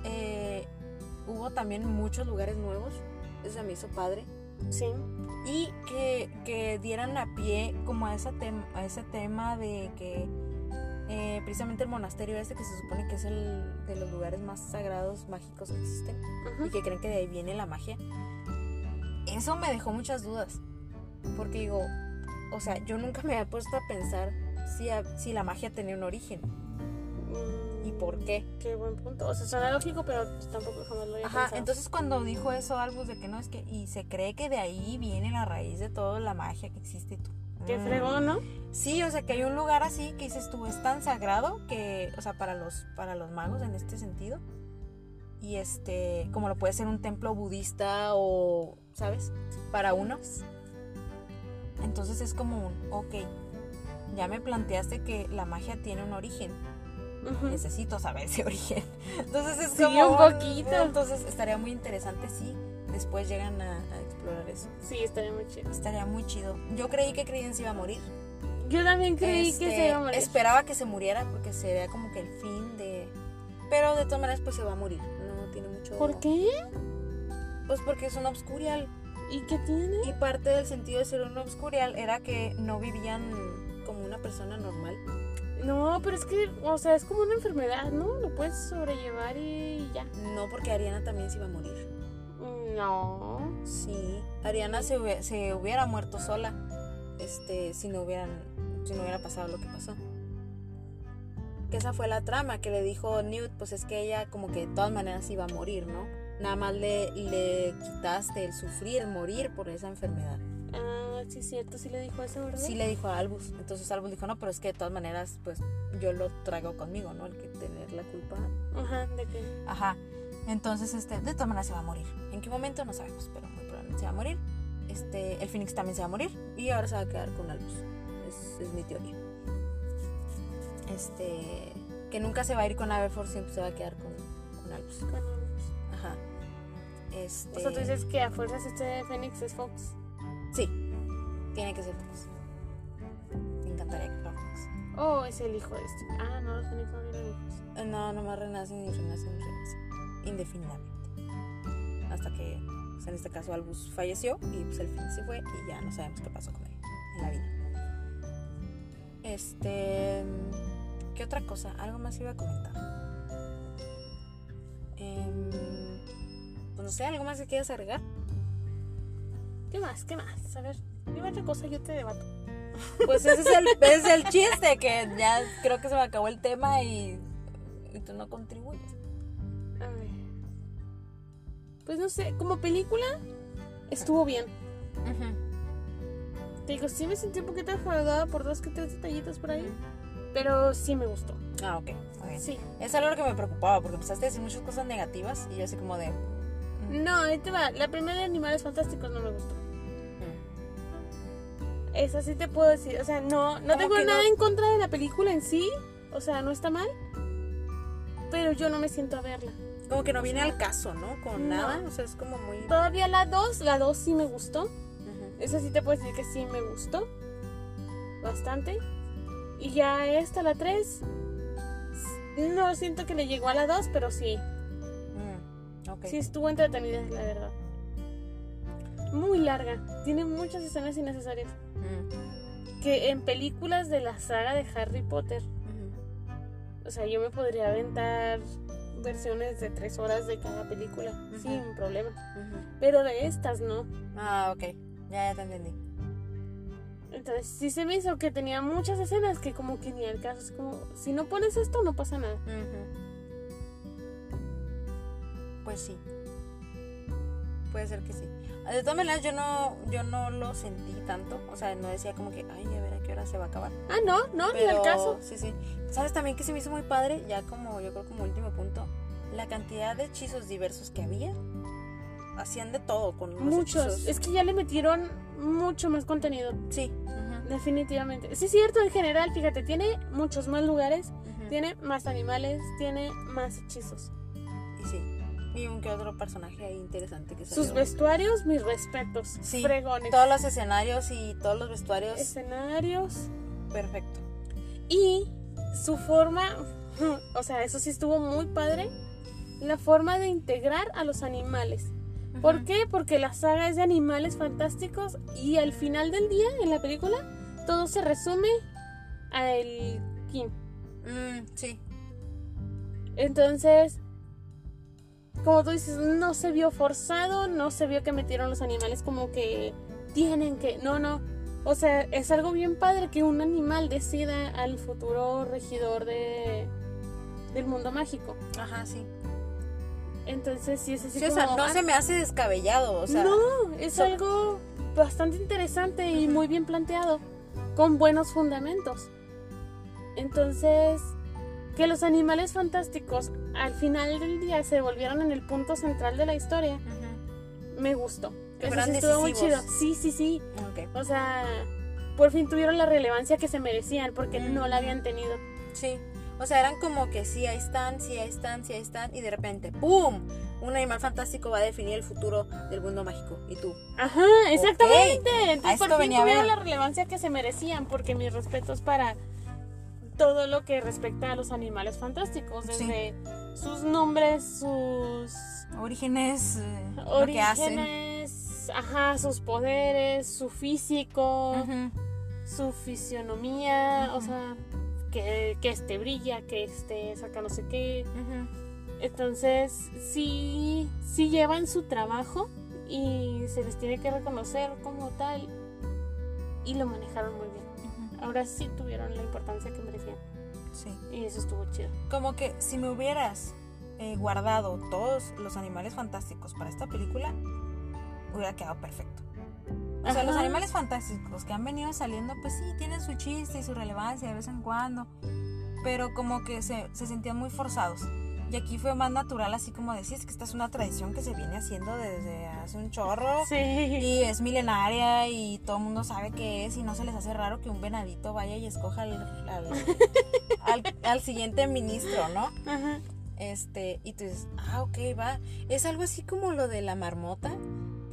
eh, hubo también muchos lugares nuevos. Eso me hizo padre. Sí. y que, que dieran a pie como a, esa a ese tema de que eh, precisamente el monasterio este que se supone que es el de los lugares más sagrados mágicos que existen y que creen que de ahí viene la magia eso me dejó muchas dudas porque digo o sea yo nunca me había puesto a pensar si, a- si la magia tenía un origen Mm, y por qué Qué buen punto. O sea, suena lógico, pero tampoco jamás lo había Ajá, pensado. entonces cuando dijo eso Albus de que no es que y se cree que de ahí viene la raíz de toda la magia que existe y tú. Qué Mm. fregón, ¿no? Sí, o sea que hay un lugar así que dices tú es tan sagrado que, o sea, para los para los magos en este sentido. Y este, como lo puede ser un templo budista o, ¿sabes? Para unos. Entonces es como un, ok, ya me planteaste que la magia tiene un origen. Necesito saber ese origen. Entonces es Sí, como un poquito. Entonces estaría muy interesante si después llegan a, a explorar eso. Sí, estaría muy chido. Estaría muy chido. Yo creí que Credence iba a morir. Yo también creí Este, que se iba a morir. Esperaba que se muriera porque sería como que el fin de. Pero de todas maneras, pues se va a morir. Tiene mucho. ¿Por qué? Pues porque es un obscurial. ¿Y qué tiene? Y parte del sentido de ser un obscurial era que no vivían como una persona normal. No, pero es que, o sea, es como una enfermedad, ¿no? Lo puedes sobrellevar y ya. No, porque Ariana también se iba a morir. No. Sí. Ariana se, se hubiera muerto sola. Este, si no hubieran. Si no hubiera pasado lo que pasó. Que esa fue la trama que le dijo Newt, pues es que ella como que de todas maneras iba a morir, ¿no? Nada más le, le quitaste el sufrir, morir por esa enfermedad. Ah, sí, cierto, sí le dijo eso, ¿verdad? Sí le dijo a Albus. Entonces Albus dijo, no, pero es que de todas maneras, pues yo lo traigo conmigo, ¿no? El que tener la culpa. Ajá, de que. Ajá. Entonces, este, de todas maneras se va a morir. ¿En qué momento? No sabemos, pero muy probablemente se va a morir. Este, el Phoenix también se va a morir. Y ahora se va a quedar con Albus. Es, es mi teoría. Este, que nunca se va a ir con Aberforth, siempre se va a quedar con, con Albus. con- Ajá. Este, O sea, tú dices que a fuerzas este Fénix es Fox. Sí, tiene que ser Fox. Me encantaría que fuera Fox. Oh, es el hijo de este. Ah, no, los Fénix no tienen hijos. Eh, No, nomás renacen y renacen y renacen. Indefinidamente. Hasta que, pues, en este caso, Albus falleció y pues el fin se fue y ya no sabemos qué pasó con él en la vida. Este. ¿Qué otra cosa? Algo más iba a comentar. Em, pues no sé, ¿algo más que quieras agregar? ¿Qué más? ¿Qué más? A ver, dime otra cosa, yo te debato. Pues ese es el, ese es el chiste, que ya creo que se me acabó el tema y, y tú no contribuyes. A ver. Pues no sé, como película estuvo bien. Te digo, sí me sentí un poquito defraudada por dos que tres detallitos por ahí. Pero sí me gustó. Ah, ok. ok. Sí. Es algo que me preocupaba porque empezaste a decir muchas cosas negativas y yo así como de... mm, No, ahí te va. La primera de Animales Fantásticos no me gustó. mm. Esa sí te puedo decir. O sea, no, no ¿Cómo tengo no? nada en contra de la película en sí. O sea, no está mal. Pero yo no me siento a verla. como que no viene al caso, ¿no? Con No. nada, o sea, es como muy... Todavía la 2, la 2 sí me gustó. Ujú. Esa sí te puedo decir que sí me gustó. Bastante. Y ya esta, la 3. No siento que le llegó a la 2, pero sí. Mm. Sí estuvo entretenida, la verdad. Muy larga. Tiene muchas escenas innecesarias. Mm, Que en películas de la saga de Harry Potter. O sea, yo me podría aventar versiones de 3 horas de cada película. Sin problema. Pero de estas no. Ah, ok. Ya, ya te entendí. Entonces sí se me hizo que tenía muchas escenas que como que ni al caso. Es como, si no pones esto no pasa nada. Ujú. Pues sí. Puede ser que sí. De todas maneras, yo no, yo no lo sentí tanto. O sea, no decía como que, ay, a ver a qué hora se va a acabar. Ah, no, no, ni al Pero, caso. Sí, sí. ¿Sabes también que se me hizo muy padre? Ya como, yo creo como último punto. La cantidad de hechizos diversos que había. Hacían de todo con los Muchos. hechizos. Es que ya le metieron mucho más contenido. Sí. Definitivamente. Sí, es cierto, en general, fíjate, tiene muchos más lugares, tiene más animales, tiene más hechizos. Y sí. Y un que otro personaje ahí interesante que Sus vestuarios, mis respetos. Sí, Fregones. Todos los escenarios y todos los vestuarios. Escenarios. Perfecto. Y su forma, o sea, eso sí estuvo muy padre. La forma de integrar a los animales. ¿Por qué? Porque la saga es de animales fantásticos y al final del día, en la película, todo se resume a el King. Mm, sí. Entonces, como tú dices, no se vio forzado, no se vio que metieron los animales como que tienen que... No, no. O sea, es algo bien padre que un animal decida al futuro regidor de, del mundo mágico. Ajá, sí. Entonces, sí es así Sí, o sea, como, no ah, se me hace descabellado. O sea, no, es so- algo bastante interesante y muy bien planteado, con buenos fundamentos. Entonces, que los animales fantásticos al final del día se volvieron en el punto central de la historia, me gustó. Eso sí estuvo muy chido. Sí, sí, sí. Ok. O sea, por fin tuvieron la relevancia que se merecían porque no la habían tenido. Sí. O sea, eran como que sí, ahí están, sí, ahí están, sí, ahí están. Y de repente, ¡pum! Un animal fantástico va a definir el futuro del mundo mágico. Y tú. Ajá, exactamente. Entonces por fin tuvieron la relevancia que se merecían, porque mis respetos para todo lo que respecta a los animales fantásticos, Sí. desde sus nombres, sus Orígenes. eh, Lo que hacen. orígenes, ajá, sus poderes, su físico, su fisionomía, o sea, que, que este brilla, que este saca no sé qué. Entonces, sí, sí llevan su trabajo y se les tiene que reconocer como tal y lo manejaron muy bien. Ahora sí tuvieron la importancia que merecían Sí. y eso estuvo chido. Como que si me hubieras eh, guardado todos los animales fantásticos para esta película, hubiera quedado perfecto. O sea, los Ajá. animales fantásticos que han venido saliendo, pues sí, tienen su chiste y su relevancia de vez en cuando. Pero como que se, se sentían muy forzados. Y aquí fue más natural, así como decís, que esta es una tradición que se viene haciendo desde hace un chorro. Sí. Y es milenaria y todo el mundo sabe qué es y no se les hace raro que un venadito vaya y escoja al, al, al- al siguiente ministro, ¿no? Ajá. Este, y tú dices, ah, ok, va. Es algo así como lo de la marmota.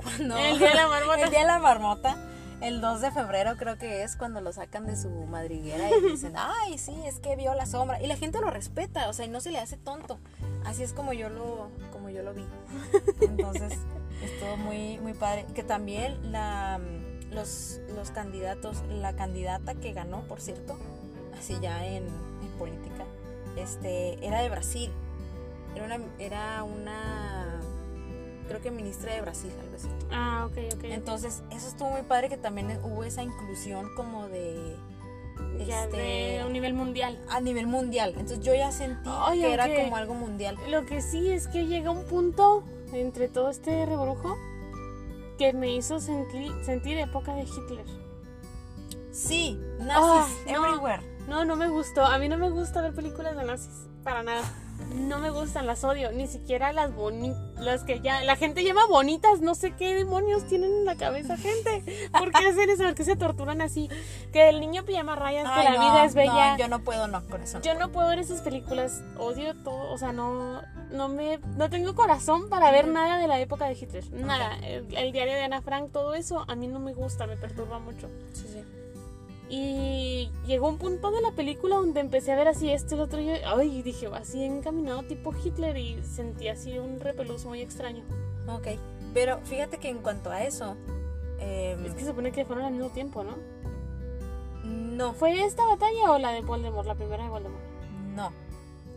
Cuando El día de la marmota. el día de la marmota, el 2 de febrero creo que es cuando lo sacan de su madriguera y dicen, ay, sí, es que vio la sombra. Y la gente lo respeta, o sea, y no se le hace tonto. Así es como yo lo, como yo lo vi. Entonces, estuvo muy, muy padre. Que también la, los, los candidatos, la candidata que ganó, por cierto, así ya en, en política, este, era de Brasil. Era una, era una, creo que ministra de Brasil, algo así. Ah, ok, ok. Entonces, eso estuvo muy padre que también hubo esa inclusión como de... ya este, de un nivel mundial. a nivel mundial. Entonces yo ya sentí Ay, que era como algo mundial. Lo que sí es que llega un punto entre todo este rebrujo que me hizo sentir, sentir época de Hitler. Sí, nazis Ay, no. everywhere. No, no me gustó. A mí no me gusta ver películas de nazis. Para nada. No me gustan, las odio, ni siquiera las bonitas, las que ya, la gente llama bonitas, no sé qué demonios tienen en la cabeza, gente. ¿Por qué hacen eso? ¿Por qué se torturan así? Que el niño pijama rayas, que la no, vida es bella. no, yo no puedo, no, con eso. no Yo no puedo ver esas películas, odio todo, o sea, no, no me, no tengo corazón para ver nada de la época de Hitler, nada. El, el diario de Ana Frank, todo eso, a mí no me gusta, me perturba mucho. Sí, sí. Y llegó un punto de la película donde empecé a ver así esto y lo otro, y ay, dije, así encaminado tipo Hitler y sentí así un repelús muy extraño. Ok, pero fíjate que en cuanto a eso, eh, Es que se supone que fueron al mismo tiempo, ¿no? no, ¿Fue esta batalla o la de Voldemort, la primera de Voldemort? no,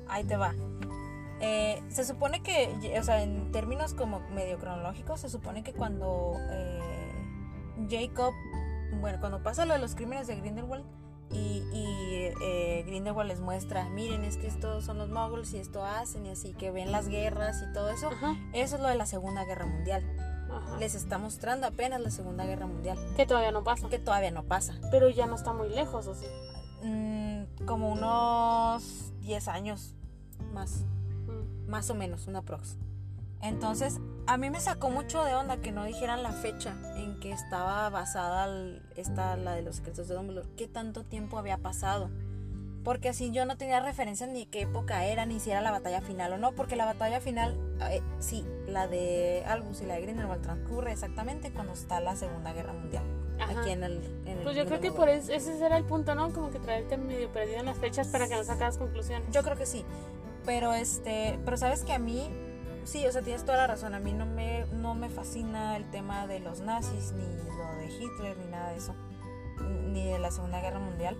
ahí te va. Eh, se supone que, o sea, en términos como medio cronológicos, se supone que cuando eh, Jacob, bueno, cuando pasa lo de los crímenes de Grindelwald y, y, eh, Grindelwald les muestra, miren, es que estos son los muggles y esto hacen y así, que ven las guerras y todo eso, Ajá, eso es lo de la Segunda Guerra Mundial. ajá. Les está mostrando apenas la Segunda Guerra Mundial, Que todavía no pasa. que todavía no pasa. Pero ya no está muy lejos, ¿o sí? Mm, como unos 10 años más, Mm. más o menos, una prox. Entonces, a mí me sacó mucho de onda que no dijeran la fecha en que estaba basada el- esta, la de los secretos de Dumbledore, qué tanto tiempo había pasado. Porque así yo no tenía referencia ni qué época era, ni si era la batalla final o no, porque la batalla final, eh, sí, la de Albus y la de Grindelwald transcurre exactamente cuando está la Segunda Guerra Mundial. Ajá. Aquí en el... en el Pues yo creo que por eso, ese era el punto, ¿no? Como que traerte medio perdido en las fechas para que no sacas conclusiones. Yo creo que sí. Pero este, pero sabes que a mí sí, o sea, tienes toda la razón, a mí no me no me fascina el tema de los nazis ni lo de Hitler ni nada de eso, ni de la Segunda Guerra Mundial.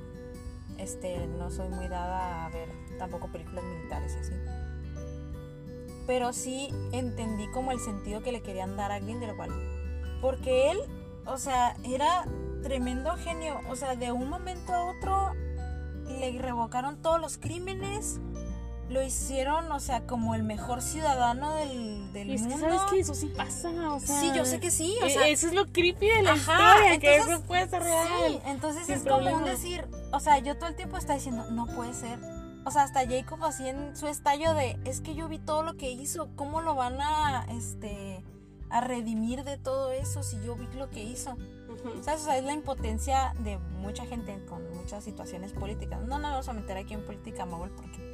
Este, no soy muy dada a ver tampoco películas militares y así. Pero sí entendí como el sentido que le querían dar a Grindelwald, porque él, o sea, era tremendo genio, o sea, de un momento a otro le revocaron todos los crímenes, lo hicieron, o sea, como el mejor ciudadano del, del Y es que mundo. sabes que eso sí pasa, o sea. Sí, yo sé que sí, o e- sea, eso es lo creepy de la Ajá, historia, que entonces, eso puede ser real. Sí, entonces es como un problema. decir, o sea, yo todo el tiempo estaba diciendo, no puede ser. O sea, hasta Jacob así en su estallo de, es que yo vi todo lo que hizo, ¿cómo lo van a, este, a redimir de todo eso si yo vi lo que hizo? Ujú. ¿Sabes? O sea, es la impotencia de mucha gente con muchas situaciones políticas. No nos vamos a meter aquí en política, Manuel, porque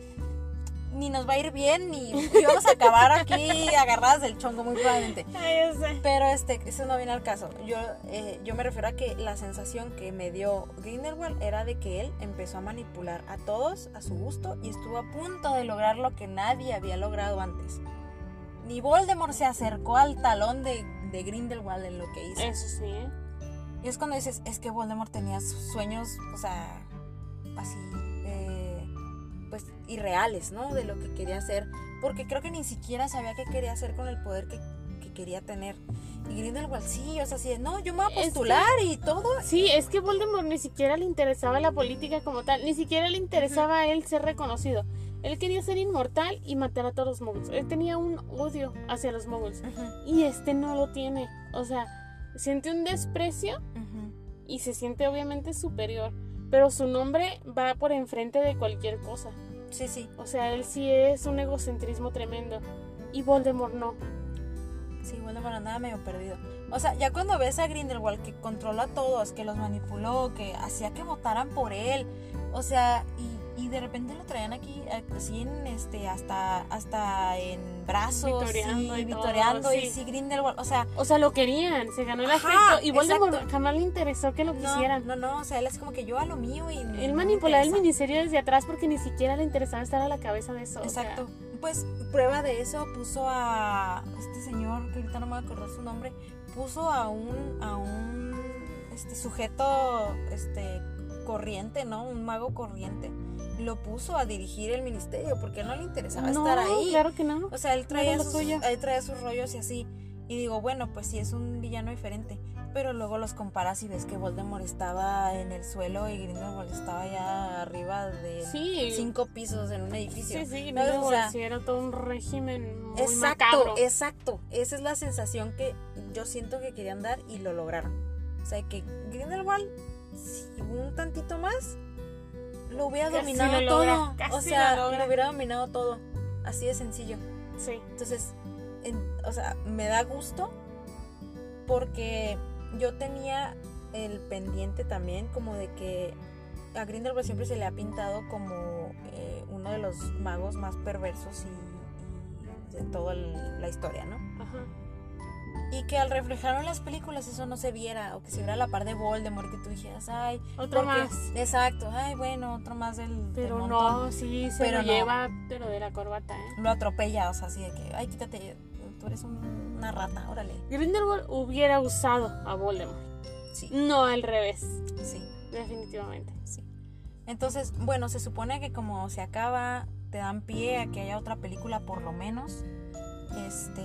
ni nos va a ir bien, ni y vamos a acabar aquí agarradas del chongo muy probablemente. Ay, yo sé. Pero este, eso no viene al caso. Yo, eh, yo me refiero a que la sensación que me dio Grindelwald era de que él empezó a manipular a todos a su gusto y estuvo a punto de lograr lo que nadie había logrado antes. Ni Voldemort se acercó al talón de, de Grindelwald en lo que hizo. Eso sí, ¿eh? Y es cuando dices, es que Voldemort tenía sueños, o sea, así, pues, irreales, ¿no? De lo que quería hacer. Porque creo que ni siquiera sabía qué quería hacer con el poder que, que quería tener. Y Grindelwald sí, o sea, así de, no, yo me voy a Es postular y todo. Sí, es que Voldemort ni siquiera le interesaba la política como tal, ni siquiera le interesaba a él ser reconocido. Él quería ser inmortal y matar a todos los muggles. Él tenía un odio hacia los muggles. Y este no lo tiene. O sea, siente un desprecio y se siente obviamente superior. Pero su nombre va por enfrente de cualquier cosa. Sí, sí, O sea, él sí es un egocentrismo tremendo. Y Voldemort no. sí, Voldemort andaba medio perdido. O sea, ya cuando ves a Grindelwald que controló a todos, que los manipuló, que hacía que votaran por él, o sea, y, y de repente lo traían aquí, eh, así en, este, hasta, hasta en brazos, Vitoreando y, y todo, vitoreando, y sí. sí, Grindelwald, o sea, O sea, lo querían, se ganó el Ajá, afecto. Y Voldemort jamás le interesó que lo no, quisieran. no, no, o sea, él es como que yo a lo mío y... no Él me manipulaba el ministerio desde atrás porque ni siquiera le interesaba estar a la cabeza de eso. o sea, Exacto. Pues prueba de eso puso a este señor, que ahorita no me voy a acordar su nombre, puso a un, a un este sujeto este corriente, ¿no? Un mago corriente. Lo puso a dirigir el ministerio porque no le interesaba no, estar ahí. claro que no. O sea, él traía, lo sus, él traía sus rollos y así. Y digo, bueno, pues sí es un villano diferente. Pero luego los comparas y ves que Voldemort estaba en el suelo y Grindelwald estaba ya arriba de Sí. cinco pisos en un edificio. Sí, sí, no, O sea, sí, era todo un régimen muy exacto, macabro. exacto. Esa es la sensación que yo siento que querían dar y lo lograron. O sea, que Grindelwald, si un tantito más, lo hubiera Casi dominado lo todo. casi o sea, lo hubiera dominado todo. Así de sencillo. Sí. Entonces, en- o sea, me da gusto porque yo tenía el pendiente también como de que a Grindelwald siempre se le ha pintado como eh, uno de los magos más perversos y, y de toda la historia, ¿no? Ajá. Y que al reflejarlo en las películas eso no se viera, o que se viera la par de Voldemort, que tú dijeras, ay, Otro más. Exacto, ay, bueno, otro más del, Pero no, sí, se Pero lo no. lleva, pero de la corbata, ¿eh? Lo atropella, o sea, así de que, ay, quítate, tú eres un- una rata, órale. Grindelwald hubiera usado a Voldemort. Sí, No al revés, sí. definitivamente. Sí. Entonces, bueno, se supone que como se acaba, te dan pie a que haya otra película por lo menos. Este,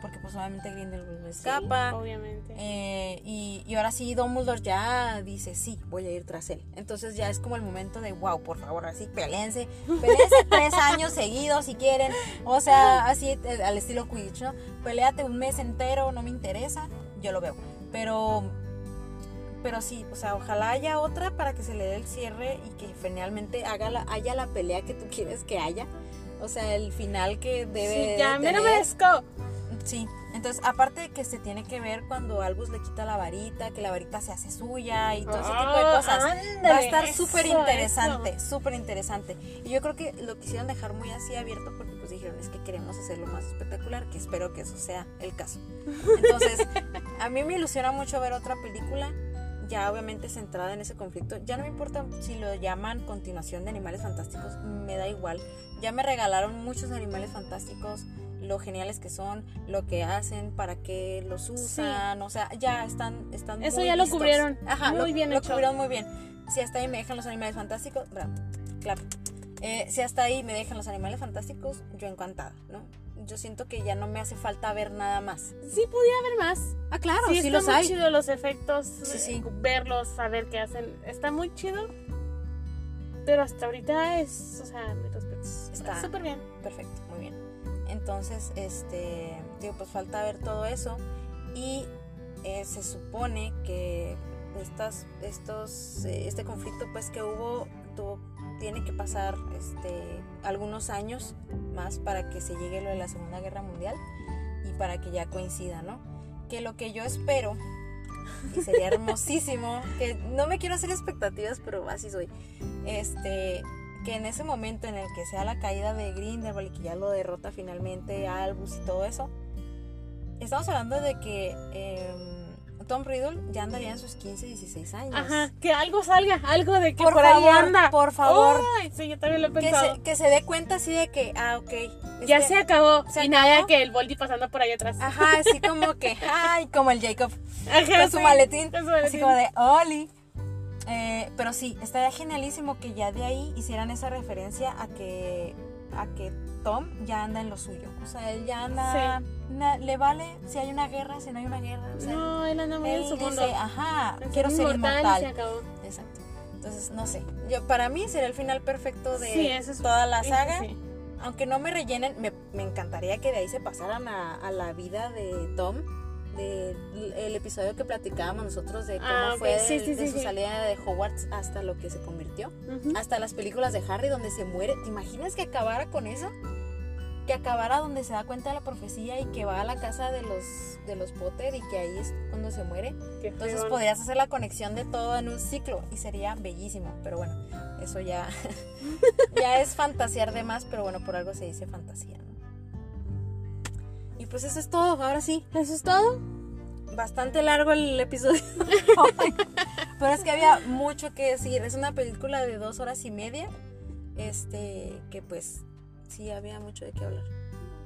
porque pues obviamente Grindelwald no escapa. Sí, obviamente. Eh, y, y ahora sí, Dumbledore ya dice, sí, voy a ir tras él. Entonces ya es como el momento de, wow, por favor, así, peleense. Peleense tres años seguidos si quieren. O sea, así eh, al estilo Quidditch, ¿no? Peléate un mes entero, no me interesa, yo lo veo. Pero, pero sí, o sea, ojalá haya otra para que se le dé el cierre y que finalmente haga la, haya la pelea que tú quieres que haya. O sea, el final que debe sí, ya me lo tener. merezco. Sí, entonces aparte de que se tiene que ver cuando Albus le quita la varita, que la varita se hace suya y todo ese tipo de Ah, cosas. Va a ándale, estar súper interesante, súper interesante. Y yo creo que lo quisieron dejar muy así abierto porque pues dijeron es que queremos hacerlo más espectacular, que espero que eso sea el caso. Entonces, a mí me ilusiona mucho ver otra película, ya obviamente centrada en ese conflicto. Ya no me importa si lo llaman continuación de Animales Fantásticos, me da igual. Ya me regalaron muchos Animales Fantásticos, lo geniales que son, lo que hacen, para qué los usan, o sea, ya están, están Eso muy ya lo cubrieron, Ajá, muy lo, bien lo hecho. cubrieron muy bien. Si hasta ahí me dejan los Animales Fantásticos, bravo, claro. Eh, si hasta ahí me dejan los Animales Fantásticos, yo encantada, ¿no? Yo siento que ya no me hace falta ver nada más. Sí podía haber más. Ah, claro, sí, sí, está los muy hay. chido los efectos, Sí, sí. eh, verlos, saber qué hacen. Está muy chido. Pero hasta ahorita es, o sea, mis respetos. Está- súper bien. Perfecto. Entonces, este, digo, pues falta ver todo eso y eh, se supone que estas, estos, eh, este conflicto, pues que hubo, tuvo, tiene que pasar, este, algunos años más para que se llegue lo de la Segunda Guerra Mundial y para que ya coincida, ¿no? Que lo que yo espero y sería hermosísimo, que no me quiero hacer expectativas, pero así soy. Este, que en ese momento en el que sea la caída de Grindelwald y que ya lo derrota finalmente Albus y todo eso, estamos hablando de que em, Tom Riddle ya andaría en sus 15, 16 años. Ajá, que algo salga, algo de que Por por, ahí favor, anda. por favor. Ay, sí, yo también lo he Que se, que se dé cuenta así de que, ah, ok. ya se acabó. ¿se y nada acabó? que el Voldy pasando por ahí atrás. Ajá, así como que, ay, como el Jacob. Ajá, con su maletín, con su así maletín. como de Oli. Eh, pero sí, estaría genialísimo que ya de ahí hicieran esa referencia a que a que Tom ya anda en lo suyo. O sea, él ya anda, na- le vale si hay una guerra, si no hay una guerra. O sea, No, él anda muy él en su dice, mundo. ajá, Es quiero ser inmortal y se acabó. Exacto. Entonces, no sé. Yo, para mí sería el final perfecto de Sí, eso es- toda la saga. sí. Aunque no me rellenen, me, me encantaría que de ahí se pasaran a, a la vida de Tom. De el episodio que platicábamos nosotros de cómo Ah, fue sí, de, sí, de sí, su salida de Hogwarts hasta lo que se convirtió. Hasta las películas de Harry donde se muere. ¿Te imaginas que acabara con eso? Que acabara donde se da cuenta de la profecía y que va a la casa de los, de los Potter y que ahí es cuando se muere. Qué Entonces podrías hacer la conexión de todo en un ciclo y sería bellísimo. Pero bueno, eso ya, ya es fantasear de más, pero bueno, por algo se dice fantasía. ¿no? Y pues eso es todo, ahora sí. ¿Eso es todo? Bastante largo el episodio. pero es que había mucho que decir. Es una película de dos horas y media. Este, que pues sí había mucho de qué hablar.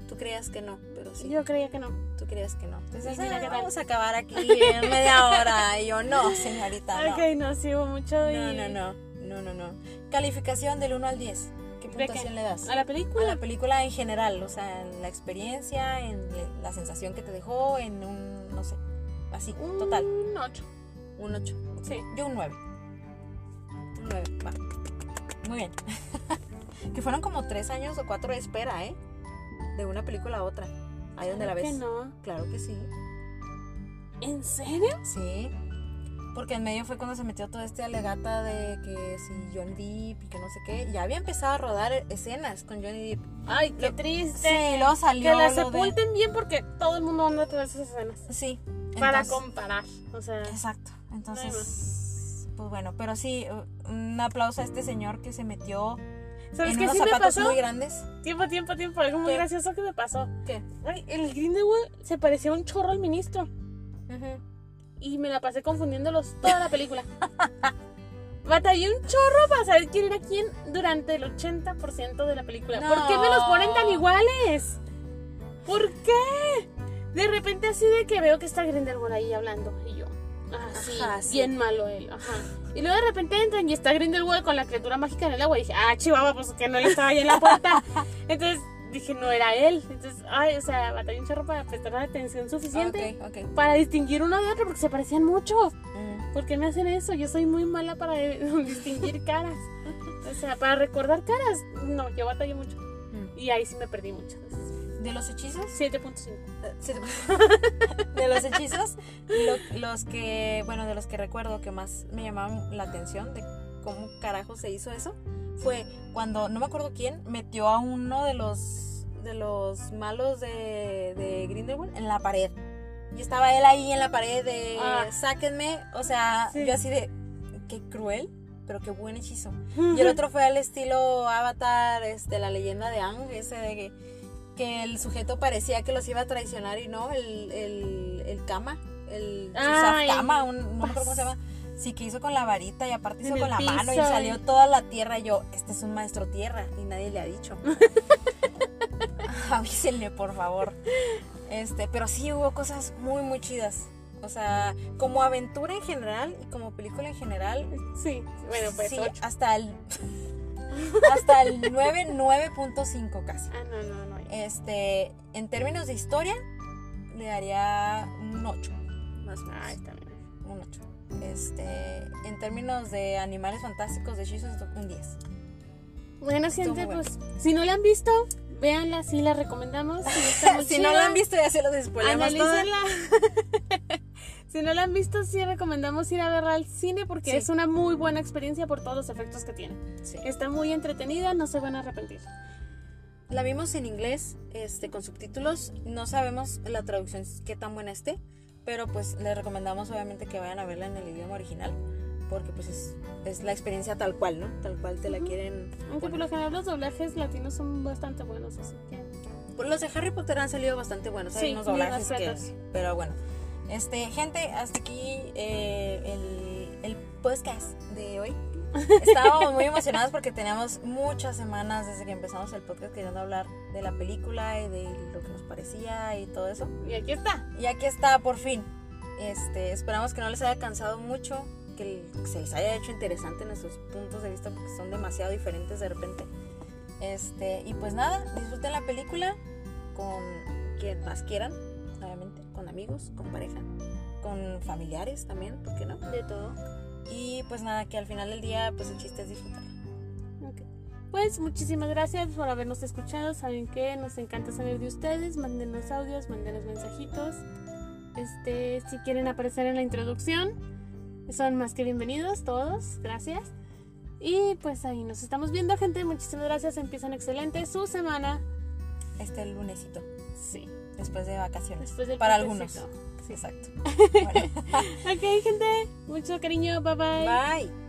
Tú creías que no, pero sí. Yo creía que no. Tú creías que no. Entonces, mira, "Ah, ¿qué tal?" vamos a acabar aquí en media hora. Y yo, no, señorita, no. Ok, no, sí hubo mucho y... No, no, no, no, no, no. Calificación del 1 al 10. ¿Qué ¿De qué? puntuación le das? ¿A la A película? la película en general, o sea, en la experiencia, en la sensación que te dejó, en un, no sé, así, total, Un 8. un 8. Sí. Yo un 9. Un 9, va. Muy bien. que fueron como 3 años o 4 de espera, ¿eh? De una película a otra. Ahí donde la Claro ves. que no. Claro que sí. ¿En serio? Sí. Porque en medio fue cuando se metió todo este alegata de que si Johnny Depp y que no sé qué. Ya había empezado a rodar escenas con Johnny Depp. Ay, qué triste. Sí, luego salió. que la lo de- sepulten bien porque todo el mundo anda tras esas escenas. Sí. Para entonces- comparar. O sea, Exacto. Entonces, pues bueno, pero sí, un aplauso a este señor que se metió ¿sabes en qué unos sí me zapatos pasó? muy grandes. Tiempo, tiempo, tiempo. Algo muy ¿Qué? gracioso que me pasó. ¿Qué? Ay, el Grindelwald se parecía un chorro al ministro. Ujú. Y me la pasé confundiéndolos toda la película. Batallé un chorro para saber quién era quién durante el 80% de la película. ¿Por qué me los ponen tan iguales? ¿Por qué? De repente así de que veo que está Grindelwald ahí hablando. Y yo, ah, sí, Ajá, sí. bien malo él. Ajá. Y luego de repente entran y está Grindelwald con la criatura mágica en el agua. Y dije, ah, chihuahua, pues que no él estaba ahí en la puerta. Entonces dije, no era él. Entonces, ay, o sea, batallé un chorro para prestar la atención suficiente Ok, ok. para distinguir uno de otro porque se parecían mucho. Mm. ¿Por qué me hacen eso? Yo soy muy mala para eh, distinguir caras. O sea, para recordar caras, no, yo batallé mucho. Mm. Y ahí sí me perdí mucho. De los hechizos, 7.5. de los hechizos, lo- los que, bueno, de los que recuerdo que más me llamaron la atención de cómo carajo se hizo eso, fue cuando, no me acuerdo quién, metió a uno de los, de los malos de, de Grindelwald en la pared. Y estaba él ahí en la pared de, Ah. sáquenme, o sea, Sí. yo así de, qué cruel, pero qué buen hechizo. Y el otro fue al estilo Avatar, este, la leyenda de Ang, ese de que, que el sujeto parecía que los iba a traicionar y no, el, el, el Kama, el Kama, un, no me acuerdo cómo se llama. Sí, que hizo con la varita y aparte hizo con la mano y salió toda la tierra. Y yo, este es un maestro tierra y nadie le ha dicho. Avísenle, por favor. Este, pero sí hubo cosas muy, muy chidas. O sea, como aventura en general y como película en general, Sí, bueno, pues sí, 8. hasta el hasta el 9 9.5 casi. Ah, no, no, no. Este, en términos de historia le daría un 8, más o menos. Ay, también. Un 8. Este, en términos de animales fantásticos de hechizos un 10. Bueno, gente, bueno. pues, si no la han visto, véanla, sí la recomendamos. muy si no la han visto ya se los spoileamos si no la han visto, sí recomendamos ir a verla al cine porque Sí. es una muy buena experiencia por todos los efectos que tiene. Sí. Está muy entretenida, no se van a arrepentir. La vimos en inglés, este, con subtítulos. No sabemos la traducción qué tan buena esté, pero pues les recomendamos obviamente que vayan a verla en el idioma original, porque pues es, es la experiencia tal cual, ¿no? Tal cual te la quieren. Aunque por poner. lo general los doblajes latinos son bastante buenos, así que... Pues los de Harry Potter han salido bastante buenos. Hay Sí, unos doblajes que. Pero bueno. Este, gente, hasta aquí eh, el, el podcast de hoy. Estábamos muy emocionados porque teníamos muchas semanas desde que empezamos el podcast queriendo hablar de la película y de lo que nos parecía y todo eso. Y aquí está. Y aquí está, por fin. Este, esperamos que no les haya cansado mucho, que se les haya hecho interesante nuestros puntos de vista porque son demasiado diferentes de repente. Este, y pues nada, disfruten la película con quien más quieran, obviamente, con amigos, con pareja, con familiares también, ¿por qué no? De todo. Y pues nada, que al final del día, pues el chiste es disfrutarla. Ok. Pues muchísimas gracias por habernos escuchado. Saben que nos encanta saber de ustedes. Mándenos audios, mándenos mensajitos. Este, si quieren aparecer en la introducción, son más que bienvenidos todos. Gracias. Y pues ahí nos estamos viendo, gente. Muchísimas gracias. Empiezan excelente su semana. Este lunesito, Sí. después de vacaciones. Después del Para algunos. Sí, exacto. Bueno, Ok, gente. Mucho cariño. Bye bye. bye.